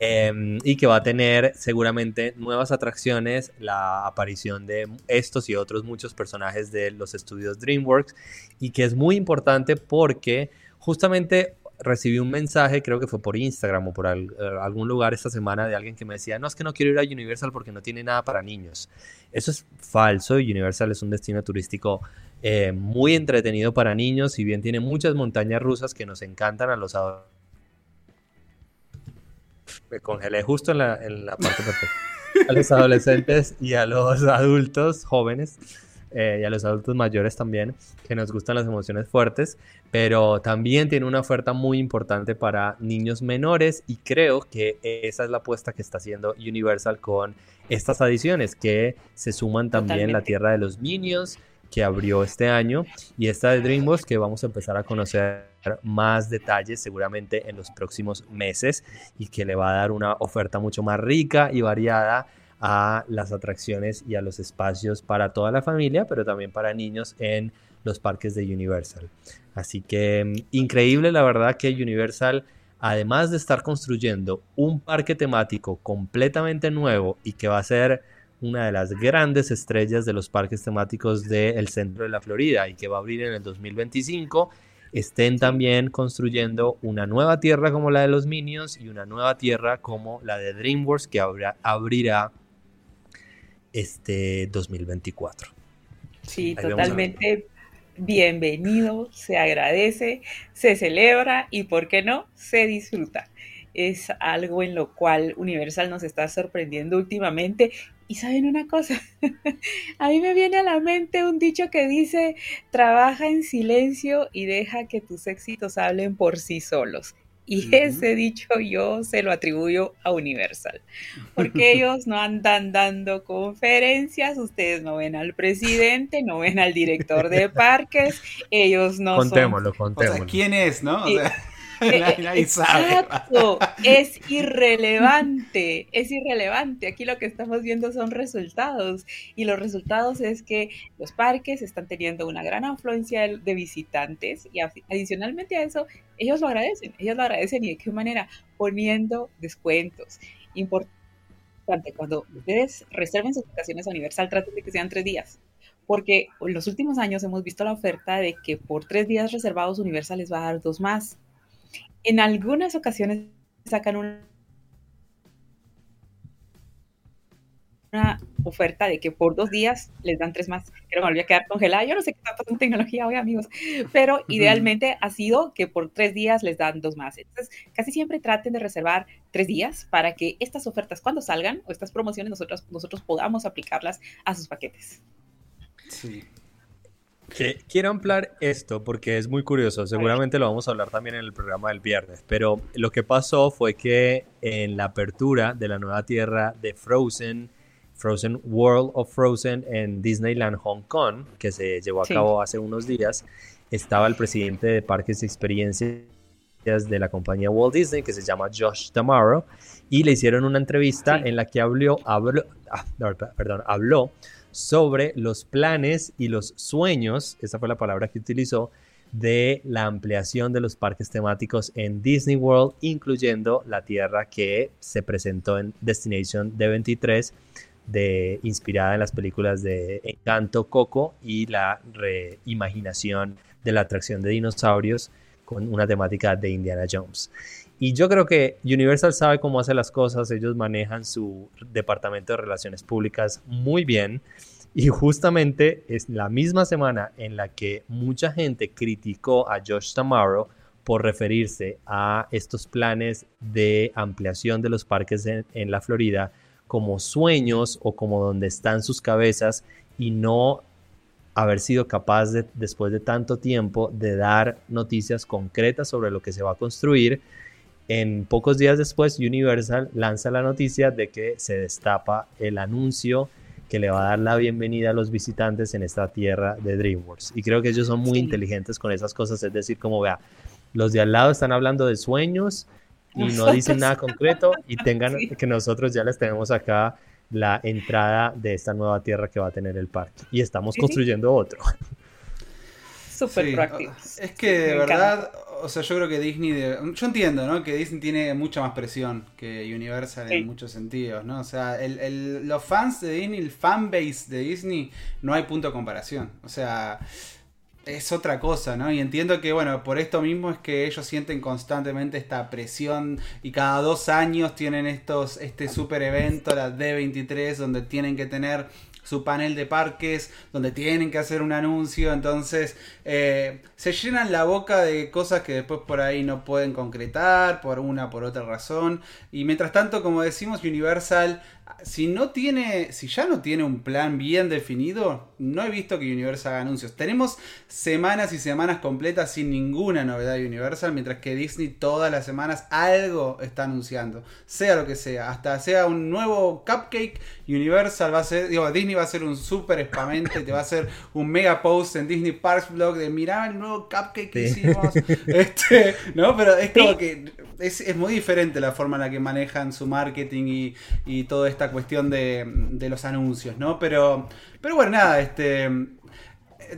Em, y que va a tener seguramente nuevas atracciones, la aparición de estos y otros muchos personajes de los estudios DreamWorks y que es muy importante porque justamente recibí un mensaje, creo que fue por Instagram o por eh, algún lugar esta semana de alguien que me decía, no, es que no quiero ir a Universal porque no tiene nada para niños. Eso es falso, Universal es un destino turístico eh, muy entretenido para niños, si bien tiene muchas montañas rusas que nos encantan a los adolescentes me congelé justo en la, en la parte perfecta. A los adolescentes y a los adultos jóvenes eh, y a los adultos mayores también, que nos gustan las emociones fuertes, pero también tiene una oferta muy importante para niños menores y creo que esa es la apuesta que está haciendo Universal con estas adiciones que se suman también la Tierra de los Niños que abrió este año y esta de DreamWorks que vamos a empezar a conocer más detalles seguramente en los próximos meses y que le va a dar una oferta mucho más rica y variada a las atracciones y a los espacios para toda la familia, pero también para niños en los parques de Universal. Así que mm, increíble la verdad que Universal, además de estar construyendo un parque temático completamente nuevo y que va a ser una de las grandes estrellas de los parques temáticos del centro de la Florida y que va a abrir en el 2025, estén también construyendo una nueva tierra como la de los Minions y una nueva tierra como la de DreamWorks que abrirá este 2024. Sí, totalmente bienvenido, se agradece, se celebra y, ¿por qué no?, se disfruta es algo en lo cual Universal nos está sorprendiendo últimamente. Y saben una cosa, a mí me viene a la mente un dicho que dice, trabaja en silencio y deja que tus éxitos hablen por sí solos. Y ese dicho yo se lo atribuyo a Universal, porque ellos no andan dando conferencias, ustedes no ven al presidente, no ven al director de parques, ellos no contémoslo, Contémoslo, ¿quién es, no? Exacto, es irrelevante, es irrelevante. Aquí lo que estamos viendo son resultados y los resultados es que los parques están teniendo una gran afluencia de visitantes y adicionalmente a eso, ellos lo agradecen, ellos lo agradecen y de qué manera, poniendo descuentos. Importante, cuando ustedes reserven sus vacaciones a Universal, traten de que sean tres días porque en los últimos años hemos visto la oferta de que por tres días reservados Universal les va a dar dos más. En algunas ocasiones sacan una, oferta de que por dos días les dan tres más. Pero me volví a quedar congelada. Yo no sé qué está pasando en tecnología hoy, amigos. Pero idealmente ha sido que por tres días les dan dos más. Entonces, casi siempre traten de reservar tres días para que estas ofertas, cuando salgan, o estas promociones, nosotros, nosotros podamos aplicarlas a sus paquetes. Sí quiero ampliar esto porque es muy curioso. Seguramente lo vamos a hablar también en el programa del viernes. Pero lo que pasó fue que en la apertura de la nueva tierra de Frozen, Frozen World of Frozen en Disneyland Hong Kong, que se llevó a cabo hace unos días, estaba el presidente de Parques y Experiencias de la compañía Walt Disney, que se llama Josh Damaro, y le hicieron una entrevista en la que habló, habló, ah, perdón, habló sobre los planes y los sueños, esa fue la palabra que utilizó, de la ampliación de los parques temáticos en Disney World, incluyendo la tierra que se presentó en Destination D23, de, inspirada en las películas de Encanto, Coco y la reimaginación de la atracción de dinosaurios con una temática de Indiana Jones. Y yo creo que Universal sabe cómo hace las cosas, ellos manejan su departamento de relaciones públicas muy bien. Y justamente es la misma semana en la que mucha gente criticó a Josh Tamaro por referirse a estos planes de ampliación de los parques en, en, la Florida como sueños o como donde están sus cabezas y no haber sido capaz de, después de tanto tiempo de dar noticias concretas sobre lo que se va a construir en pocos días después, Universal lanza la noticia de que se destapa el anuncio que le va a dar la bienvenida a los visitantes en esta tierra de DreamWorks. Y creo que ellos son muy inteligentes con esas cosas, es decir, como vea, los de al lado están hablando de sueños y no dicen nada concreto y tengan que nosotros ya les tenemos acá la entrada de esta nueva tierra que va a tener el parque y estamos construyendo otro. Súper práctico. Es que de verdad, o sea, yo creo que Disney, yo entiendo, ¿no? Que Disney tiene mucha más presión que Universal en muchos sentidos, ¿no? O sea, el, los fans de Disney, el fanbase de Disney, no hay punto de comparación. O sea, es otra cosa, ¿no? Y entiendo que, bueno, por esto mismo es que ellos sienten constantemente esta presión y cada dos años tienen estos, este super evento, la D23, donde tienen que tener su panel de parques, donde tienen que hacer un anuncio, entonces eh, se llenan la boca de cosas que después por ahí no pueden concretar, por una, por otra razón, y mientras tanto, como decimos, Universal si no tiene, si ya no tiene un plan bien definido, no he visto que Universal haga anuncios. Tenemos semanas y semanas completas sin ninguna novedad de Universal, mientras que Disney todas las semanas algo está anunciando, sea lo que sea, hasta sea un nuevo cupcake, Universal va a ser, digo, Disney va a ser un super spamente, te va a hacer un mega post en Disney Parks Blog de mirar el nuevo cupcake que hicimos, este, no, pero es como que es, muy diferente la forma en la que manejan su marketing y, y toda esta cuestión de, de, los anuncios, ¿no? Pero, pero bueno, nada, este,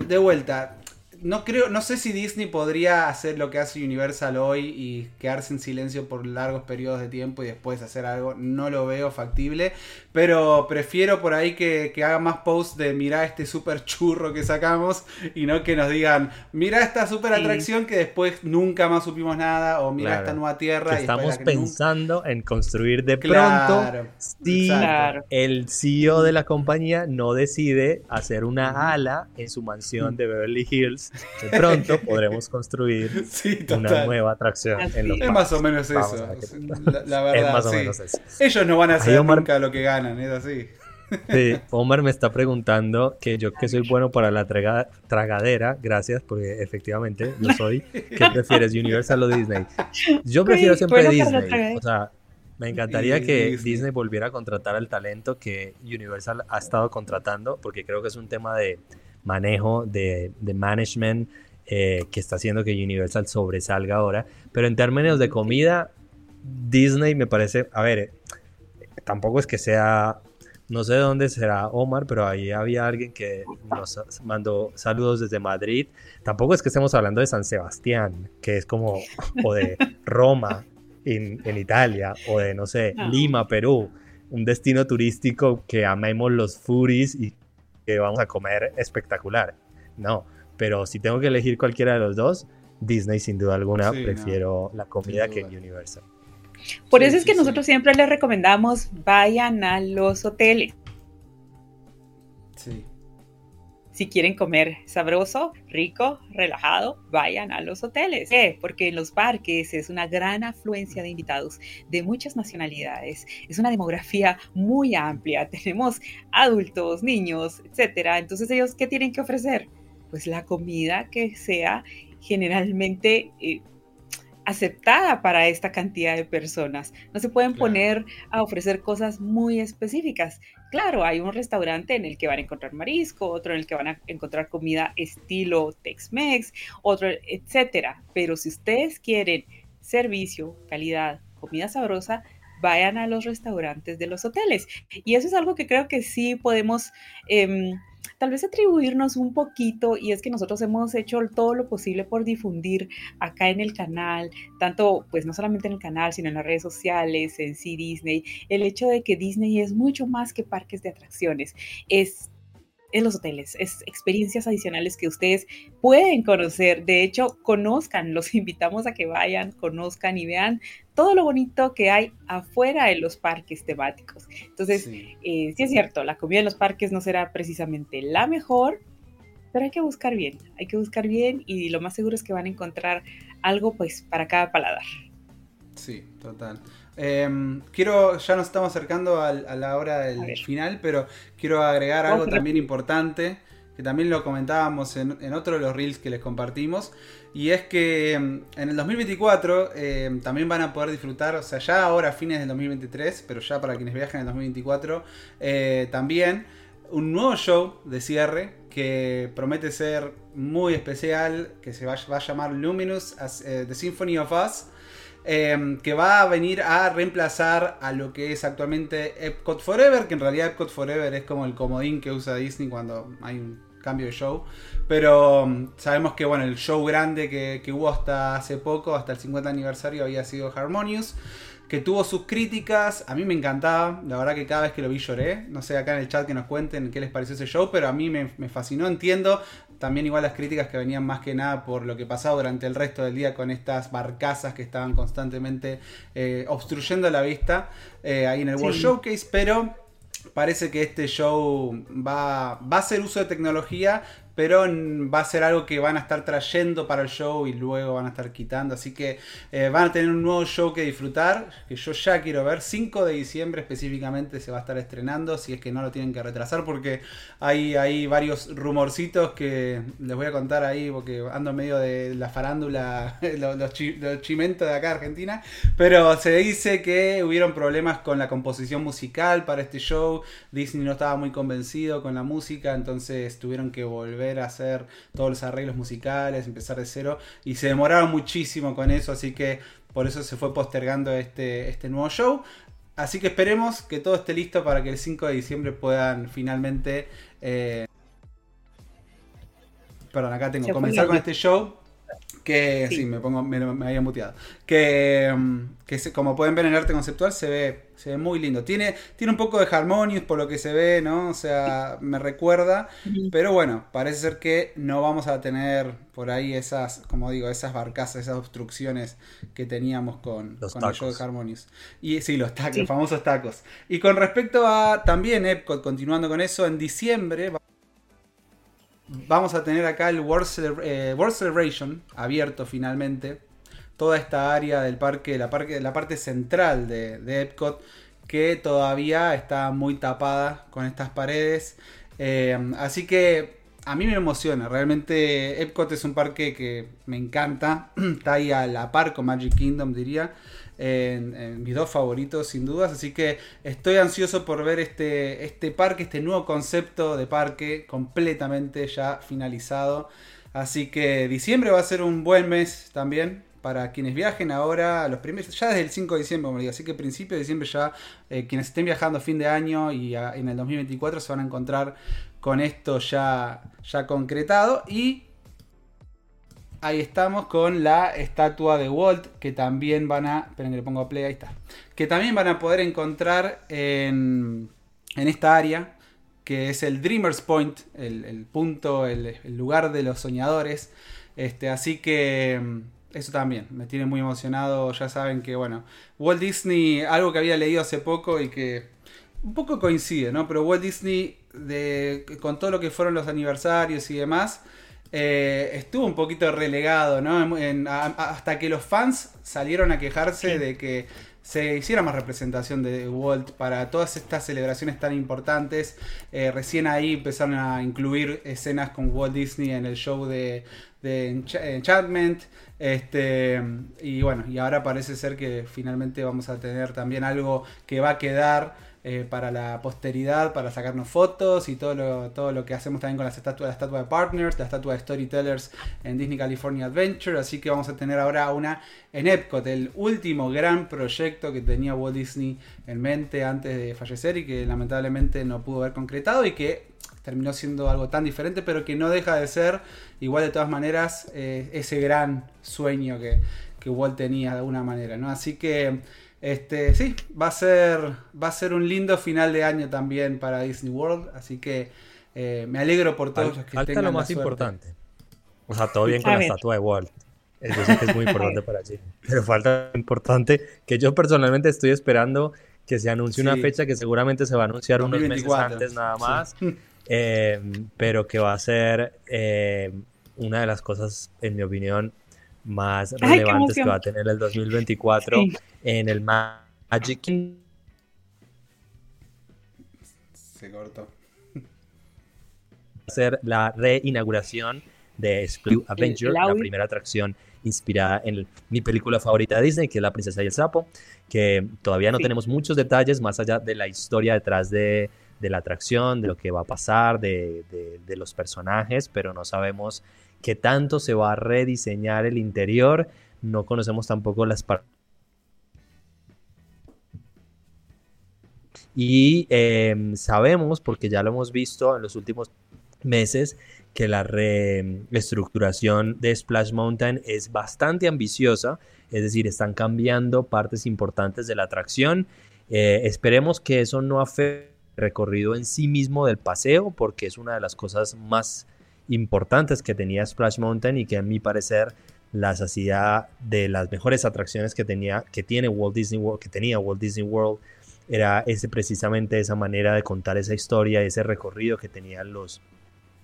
de vuelta, no creo, no sé si Disney podría hacer lo que hace Universal hoy y quedarse en silencio por largos periodos de tiempo y después hacer algo. No lo veo factible. Pero prefiero por ahí que, haga más posts de mira este super churro que sacamos y no que nos digan mira esta super atracción que después nunca más supimos nada o mira esta nueva tierra. estamos pensando en construir de pronto si el CEO de la compañía no decide hacer una ala en su mansión de Beverly Hills de pronto podremos construir una nueva atracción en los Es más o menos eso. La, verdad, es más o menos eso. Ellos no van a hacer nunca lo que ganan, es así. Sí, Omar me está preguntando que yo que soy bueno para la tragadera, gracias, porque efectivamente lo soy. ¿Qué prefieres, Universal o Disney? Yo prefiero siempre Disney. O sea, me encantaría que Disney. Disney volviera a contratar al talento que Universal ha estado contratando, porque creo que es un tema de manejo, de, management eh, que está haciendo que Universal sobresalga ahora. Pero en términos de comida, Disney me parece, a ver, tampoco es que sea, no sé de dónde será Omar, pero ahí había alguien que nos mandó saludos desde Madrid. Tampoco es que estemos hablando de San Sebastián, que es como, o de Roma en, en Italia, o de, no sé, Lima, Perú un destino turístico que amemos los furis y que vamos a comer espectacular. No, pero si tengo que elegir cualquiera de los dos, Disney sin duda alguna prefiero la comida que Universal. Por eso es que nosotros siempre les recomendamos vayan a los hoteles. Sí. Si quieren comer sabroso, rico, relajado, vayan a los hoteles. Porque en los parques es una gran afluencia de invitados de muchas nacionalidades. Es una demografía muy amplia. Tenemos adultos, niños, etcétera. Entonces, ellos, ¿qué tienen que ofrecer? Pues la comida que sea generalmente eh, aceptada para esta cantidad de personas. No se pueden poner a ofrecer cosas muy específicas. Claro, hay un restaurante en el que van a encontrar marisco, otro en el que van a encontrar comida estilo Tex-Mex, otro, etcétera. Pero si ustedes quieren servicio, calidad, comida sabrosa, vayan a los restaurantes de los hoteles. Y eso es algo que creo que sí podemos em, tal vez atribuirnos un poquito, y es que nosotros hemos hecho todo lo posible por difundir acá en el canal, tanto pues no solamente en el canal, sino en las redes sociales, en sí Disney, el hecho de que Disney es mucho más que parques de atracciones, es en los hoteles, es experiencias adicionales que ustedes pueden conocer. De hecho, conozcan, los invitamos a que vayan, conozcan y vean todo lo bonito que hay afuera de los parques temáticos. Entonces, sí. Eh, sí es cierto, la comida en los parques no será precisamente la mejor, pero hay que buscar bien, hay que buscar bien y lo más seguro es que van a encontrar algo pues para cada paladar. Sí, total. Em, quiero, ya nos estamos acercando a, la hora del final, pero quiero agregar algo también importante, que también lo comentábamos en, otro de los reels que les compartimos, y es que em, en el 2024 em, también van a poder disfrutar, o sea, ya ahora fines del 2023, pero ya para quienes viajan en el 2024, eh, también un nuevo show de cierre que promete ser muy especial, que se va, a llamar Luminous, eh, The Symphony of Us. Em, que va a venir a reemplazar a lo que es actualmente Epcot Forever, que en realidad Epcot Forever es como el comodín que usa Disney cuando hay un cambio de show. Pero em, sabemos que bueno, el show grande que, que, hubo hasta hace poco, hasta el 50 aniversario, había sido Harmonious que tuvo sus críticas, a mí me encantaba, la verdad que cada vez que lo vi lloré, no sé acá en el chat que nos cuenten qué les pareció ese show, pero a mí me, fascinó, entiendo también igual las críticas que venían más que nada por lo que pasaba durante el resto del día con estas barcazas que estaban constantemente eh, obstruyendo la vista eh, ahí en el World Showcase, pero parece que este show va, va a hacer uso de tecnología, pero va a ser algo que van a estar trayendo para el show y luego van a estar quitando. Así que eh, van a tener un nuevo show que disfrutar, que yo ya quiero ver. 5 de diciembre específicamente se va a estar estrenando, si es que no lo tienen que retrasar, porque hay, hay varios rumorcitos que les voy a contar ahí, porque ando medio de la farándula, los, los, chimentos de acá Argentina. Pero se dice que hubieron problemas con la composición musical para este show. Disney no estaba muy convencido con la música, entonces tuvieron que volver a hacer todos los arreglos musicales, empezar de cero, y se demoraron muchísimo con eso, así que por eso se fue postergando este, este nuevo show. Así que esperemos que todo esté listo para que el 5 de diciembre puedan finalmente... Eh, perdón, acá tengo, comenzar con este show que sí, me pongo, me, había muteado. Que, mm, que como pueden ver en el arte conceptual se ve, se ve muy lindo. Tiene, tiene un poco de Harmonious por lo que se ve, ¿no? O sea, me recuerda. Pero bueno, parece ser que no vamos a tener por ahí esas, como digo, esas barcazas, esas obstrucciones que teníamos con, los con el show de Harmonious. Y sí, los tacos, los famosos tacos. Y con respecto a también Epcot, continuando con eso, en diciembre vamos a tener acá el World, eh, Celebration abierto finalmente. Toda esta área del parque, la, parque, la parte central de, Epcot, que todavía está muy tapada con estas paredes. Eh, así que a mí me emociona. Realmente Epcot es un parque que me encanta. Está ahí a la par con Magic Kingdom, diría en, mis dos favoritos sin dudas, así que estoy ansioso por ver este, este parque, este nuevo concepto de parque completamente ya finalizado. Así que diciembre va a ser un buen mes también para quienes viajen ahora, los primeros, ya desde el 5 de diciembre, así que principio de diciembre ya eh, quienes estén viajando a fin de año y en el 2024 se van a encontrar con esto ya, ya concretado. Y ahí estamos con la estatua de Walt, que también van a. Esperen que le pongo play, ahí está. Que también van a poder encontrar en, en esta área, que es el Dreamers Point, el, punto, el, lugar de los soñadores. Este, así que. Mm, eso también, me tiene muy emocionado. Ya saben que, bueno, Walt Disney, algo que había leído hace poco y que un poco coincide, ¿no? Pero Walt Disney, de, con todo lo que fueron los aniversarios y demás, eh, estuvo un poquito relegado, ¿no? hasta que los fans salieron a quejarse de que se hiciera más representación de Walt para todas estas celebraciones tan importantes. Eh, recién ahí empezaron a incluir escenas con Walt Disney en el show de, de Enchantment. Este, y bueno, y ahora parece ser que finalmente vamos a tener también algo que va a quedar eh, para la posteridad, para sacarnos fotos y todo lo, todo lo que hacemos también con las estatuas, la estatua de Partners, la estatua de Storytellers en Disney California Adventure. Así que vamos a tener ahora una en Epcot, el último gran proyecto que tenía Walt Disney en mente antes de fallecer y que lamentablemente no pudo haber concretado y que terminó siendo algo tan diferente, pero que no deja de ser, igual de todas maneras, eh, ese gran sueño que, que Walt tenía de alguna manera. ¿no? Así que este, sí, va a ser va a ser un lindo final de año también para Disney World, así que eh, me alegro por todos los que falta lo más importante. O sea, todo bien con la estatua de Walt. Eso sí que es muy importante para allí. Pero falta lo importante que yo personalmente estoy esperando que se anuncie una fecha que seguramente se va a anunciar unos meses antes nada más. Eh, pero que va a ser eh, una de las cosas, en mi opinión, más relevantes que va a tener el 2024 en el Magic Kingdom. Se cortó. Hacer la reinauguración de Split Adventure, la primera atracción inspirada en mi película favorita de Disney, que es La Princesa y el Sapo, que todavía no tenemos muchos detalles más allá de la historia detrás de, de la atracción, de lo que va a pasar, de, de los personajes, pero no sabemos qué tanto se va a rediseñar el interior. No conocemos tampoco las partes Y em, sabemos, porque ya lo hemos visto en los últimos meses, que la reestructuración de Splash Mountain es bastante ambiciosa, es decir, están cambiando partes importantes de la atracción. Eh, esperemos que eso no afecte el recorrido en sí mismo del paseo, porque es una de las cosas más importantes que tenía Splash Mountain y que a mi parecer las hacía de las mejores atracciones que tenía que tiene Walt Disney World, que tenía Walt Disney World era ese, precisamente esa manera de contar esa historia, ese recorrido que tenían los,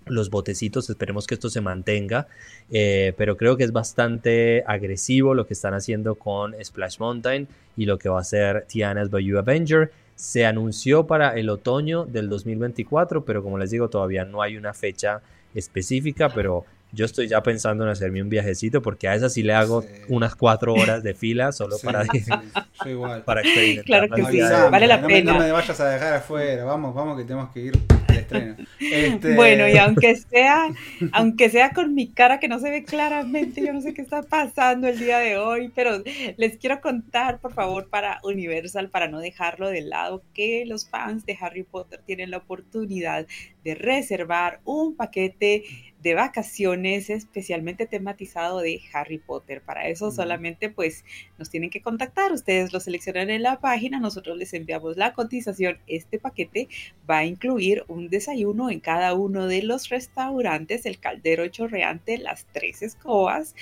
los botecitos. Esperemos que esto se mantenga, eh, pero creo que es bastante agresivo lo que están haciendo con Splash Mountain y lo que va a hacer Tiana's Bayou Avenger. Se anunció para el otoño del 2024, pero como les digo, todavía no hay una fecha específica, pero yo estoy ya pensando en hacerme un viajecito porque a esa sí le hago unas cuatro horas de fila solo para, para experimentar. Claro que sí, vale la pena. no me vayas a dejar afuera, vamos, vamos que tenemos que ir estreno. Este... Bueno, y aunque sea, aunque sea con mi cara que no se ve claramente, yo no sé qué está pasando el día de hoy, pero les quiero contar, por favor, para Universal, para no dejarlo de lado, que los fans de Harry Potter tienen la oportunidad de reservar un paquete de vacaciones especialmente tematizado de Harry Potter. Para eso solamente pues nos tienen que contactar, ustedes lo seleccionan en la página, nosotros les enviamos la cotización. Este paquete va a incluir un desayuno en cada uno de los restaurantes, el caldero chorreante, las tres escobas,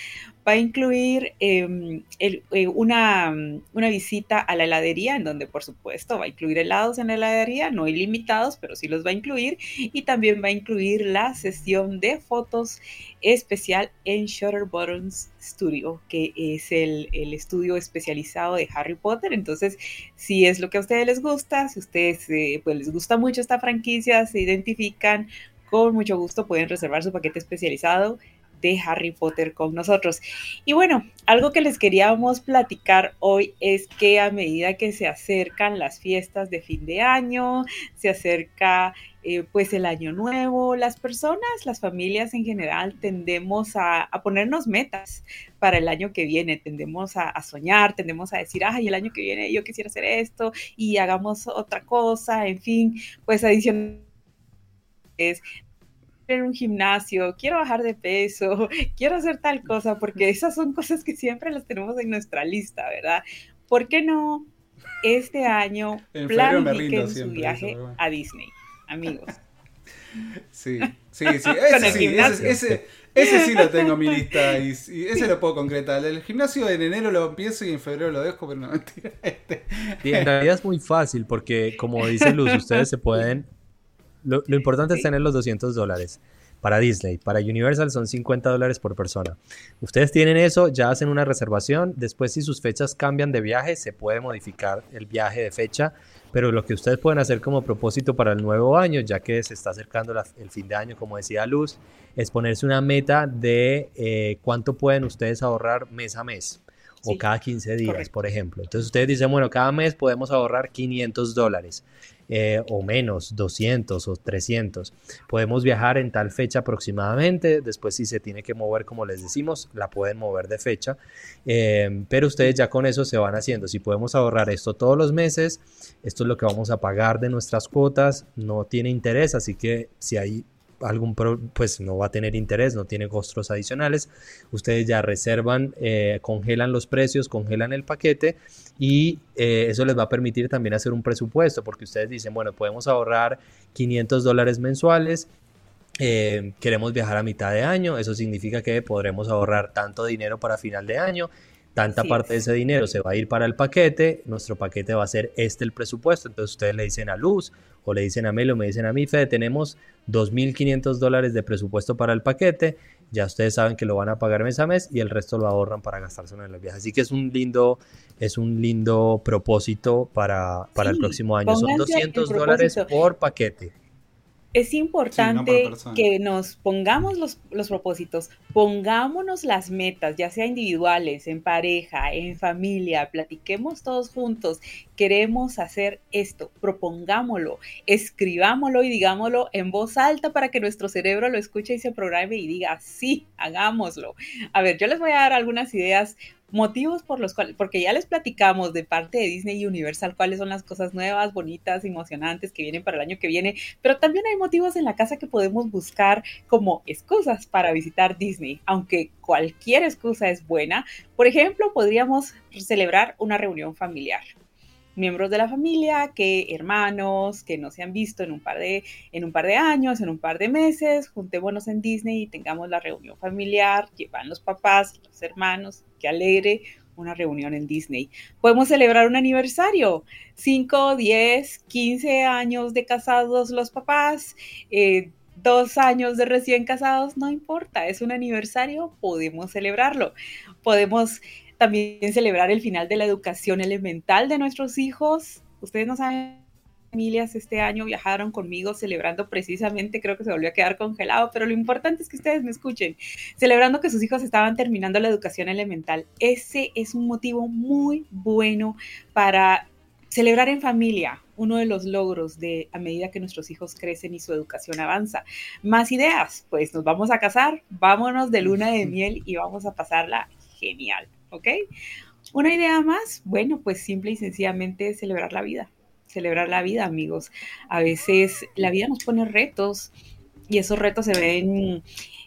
va a incluir em, eh, una, una, visita a la heladería, en donde por supuesto va a incluir helados en la heladería, no ilimitados, pero sí los va a incluir, y también va a incluir la sesión de fotos especial en Shutter Buttons Studio, que es el, estudio especializado de Harry Potter. Entonces, si es lo que a ustedes les gusta, si a ustedes eh, pues les gusta mucho esta franquicia, se identifican, con mucho gusto pueden reservar su paquete especializado de Harry Potter con nosotros. Y bueno, algo que les queríamos platicar hoy es que a medida que se acercan las fiestas de fin de año, se acerca eh, pues el año nuevo, las personas, las familias en general tendemos a, ponernos metas para el año que viene, tendemos a, a, soñar, tendemos a decir, ay, el año que viene yo quisiera hacer esto y hagamos otra cosa, en fin, pues adicional es en un gimnasio, quiero bajar de peso, quiero hacer tal cosa, porque esas son cosas que siempre las tenemos en nuestra lista, ¿verdad? ¿Por qué no este año planifiquen su viaje a Disney, amigos? Sí, sí, sí, ese sí, ese, ese, sí lo tengo en mi lista y, ese lo puedo concretar. El gimnasio en enero lo empiezo y en febrero lo dejo, pero no mentira. Este. en realidad es muy fácil porque, como dice Luz, ustedes se pueden lo, importante es tener los 200 dólares. Para Disney, para Universal son 50 dólares por persona. Ustedes tienen eso, ya hacen una reservación. Después, si sus fechas cambian de viaje, se puede modificar el viaje de fecha. Pero lo que ustedes pueden hacer como propósito para el nuevo año, ya que se está acercando el fin de año, como decía Luz, es ponerse una meta de eh, cuánto pueden ustedes ahorrar mes a mes o cada 15 días, por ejemplo. Entonces ustedes dicen, bueno, cada mes podemos ahorrar 500 dólares. Eh, o menos, 200 o 300. Podemos viajar en tal fecha aproximadamente, después si se tiene que mover, como les decimos, la pueden mover de fecha, eh, pero ustedes ya con eso se van haciendo. Si podemos ahorrar esto todos los meses, esto es lo que vamos a pagar de nuestras cuotas, no tiene interés, así que si hay algún pues no va a tener interés, no tiene costos adicionales. Ustedes ya reservan, eh, congelan los precios, congelan el paquete y eh, eso les va a permitir también hacer un presupuesto porque ustedes dicen, bueno, podemos ahorrar 500 dólares mensuales. Eh, queremos viajar a mitad de año, eso significa que podremos ahorrar tanto dinero para final de año tanta parte de ese dinero se va a ir para el paquete, nuestro paquete va a ser este el presupuesto, entonces ustedes le dicen a Luz o le dicen a Melo, me dicen a mí, Fede, tenemos 2.500 dólares de presupuesto para el paquete, ya ustedes saben que lo van a pagar mes a mes y el resto lo ahorran para gastárselo en los viajes. Así que es un lindo, es un lindo propósito para, para el próximo año. Son 200 dólares por paquete. Es importante que nos pongamos los, los, propósitos, pongámonos las metas, ya sea individuales, en pareja, en familia, platiquemos todos juntos, queremos hacer esto, propongámoslo, escribámoslo y digámoslo en voz alta para que nuestro cerebro lo escuche y se programe y diga, sí, hagámoslo. A ver, yo les voy a dar algunas ideas motivos por los cuales, porque ya les platicamos de parte de Disney y Universal cuáles son las cosas nuevas, bonitas, emocionantes que vienen para el año que viene, pero también hay motivos en la casa que podemos buscar como excusas para visitar Disney, aunque cualquier excusa es buena. Por ejemplo, podríamos celebrar una reunión familiar miembros de la familia, que hermanos que no se han visto en un par de, en un par de años, en un par de meses, juntémonos en Disney y tengamos la reunión familiar, llevan los papás, los hermanos, que alegre una reunión en Disney. Podemos celebrar un aniversario, 5, 10, 15 años de casados los papás, eh, dos años de recién casados, no importa, es un aniversario, podemos celebrarlo. Podemos también celebrar el final de la educación elemental de nuestros hijos. Ustedes no saben, familias este año viajaron conmigo celebrando precisamente, creo que se volvió a quedar congelado, pero lo importante es que ustedes me escuchen, celebrando que sus hijos estaban terminando la educación elemental. Ese es un motivo muy bueno para celebrar en familia, uno de los logros de a medida que nuestros hijos crecen y su educación avanza. Más ideas, pues nos vamos a casar, vámonos de luna de miel y vamos a pasarla genial. ¿ok? Una idea más, bueno, pues simple y sencillamente celebrar la vida, celebrar la vida, amigos. A veces la vida nos pone retos y esos retos se ven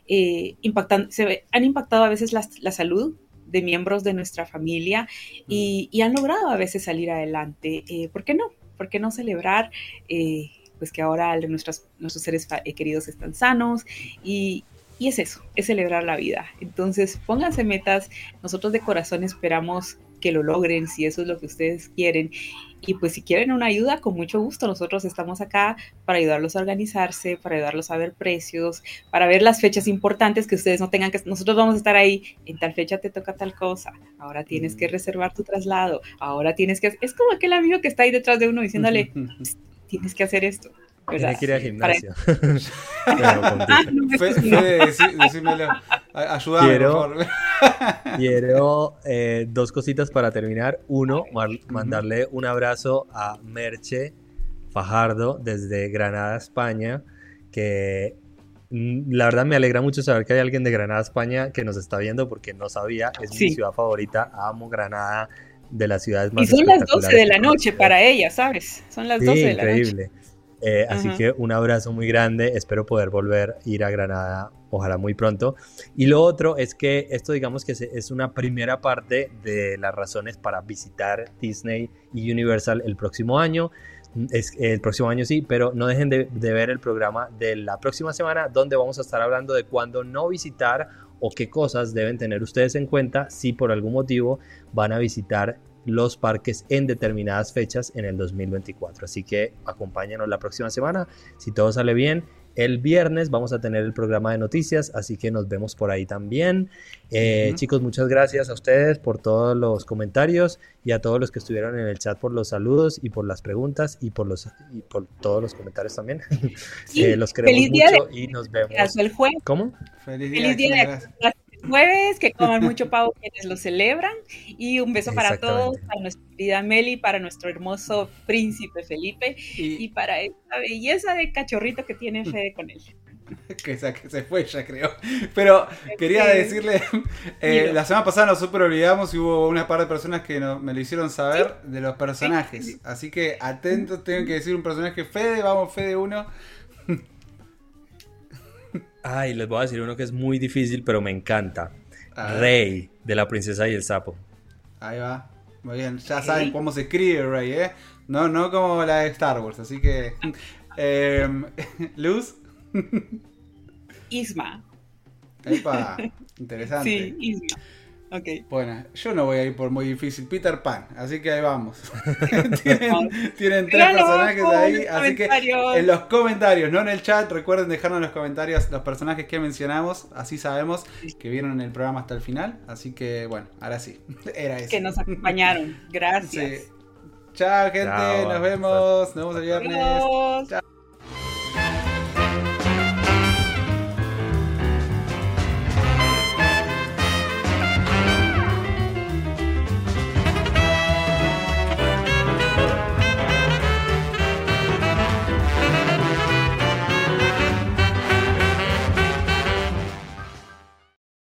eh, impactando, se han impactado a veces la, salud de miembros de nuestra familia y, han logrado a veces salir adelante. Eh, ¿Por qué no? ¿Por qué no celebrar? Eh, pues que ahora nuestros, nuestros seres queridos están sanos y, y es eso, es celebrar la vida. Entonces, pónganse metas. Nosotros de corazón esperamos que lo logren, si eso es lo que ustedes quieren. Y pues si quieren una ayuda, con mucho gusto, nosotros estamos acá para ayudarlos a organizarse, para ayudarlos a ver precios, para ver las fechas importantes que ustedes no tengan que... Nosotros vamos a estar ahí, en tal fecha te toca tal cosa, ahora tienes que reservar tu traslado, ahora tienes que... Es como aquel amigo que está ahí detrás de uno diciéndole, tienes que hacer esto. Tiene que ir al gimnasio. Ayúdame, quiero, por favor. quiero eh, dos cositas para terminar. Uno, mandarle un abrazo a Merche Fajardo desde Granada, España, que mm, la verdad me alegra mucho saber que hay alguien de Granada, España, que nos está viendo porque no sabía. Es mi ciudad favorita. Amo Granada, de las ciudades más Y son las 12 de la noche para ella, ¿sabes? Son las 12 de la noche. Increíble. Eh, así que un abrazo muy grande, espero poder volver a ir a Granada, ojalá muy pronto. Y lo otro es que esto digamos que es una primera parte de las razones para visitar Disney y Universal el próximo año. Es, el próximo año sí, pero no dejen de, de ver el programa de la próxima semana donde vamos a estar hablando de cuándo no visitar o qué cosas deben tener ustedes en cuenta si por algún motivo van a visitar los parques en determinadas fechas en el 2024. Así que acompáñanos la próxima semana. Si todo sale bien, el viernes vamos a tener el programa de noticias, así que nos vemos por ahí también. Eh, chicos, muchas gracias a ustedes por todos los comentarios y a todos los que estuvieron en el chat por los saludos y por las preguntas y por los y por todos los comentarios también. Eh, los queremos mucho y nos vemos. El ¿Cómo? Feliz día, jueves, que coman mucho pavo quienes lo celebran y un beso para todos, para nuestra querida Meli, para nuestro hermoso príncipe Felipe y, para esta belleza de cachorrito que tiene Fede con él. Que se, fue ya creo. Pero quería decirle, eh, la semana pasada nos super olvidamos y hubo una par de personas que me lo hicieron saber de los personajes. Así que atentos, tengo que decir un personaje Fede, vamos Fede 1. Ay, les voy a decir uno que es muy difícil, pero me encanta. Rey, de la princesa y el sapo. Ahí va. Muy bien, ya saben cómo se escribe Rey, ¿eh? No, no como la de Star Wars, así que... Em, Luz. Isma. Epa, interesante. Sí, Isma. Bueno, yo no voy a ir por muy difícil. Peter Pan, así que ahí vamos. tienen, tres personajes ahí, así que en los comentarios, no en el chat, recuerden dejarnos en los comentarios los personajes que mencionamos, así sabemos que vieron el programa hasta el final. Así que bueno, ahora sí, era eso. Que nos acompañaron, gracias. Chao gente, nos vemos, nos vemos el viernes. Chao.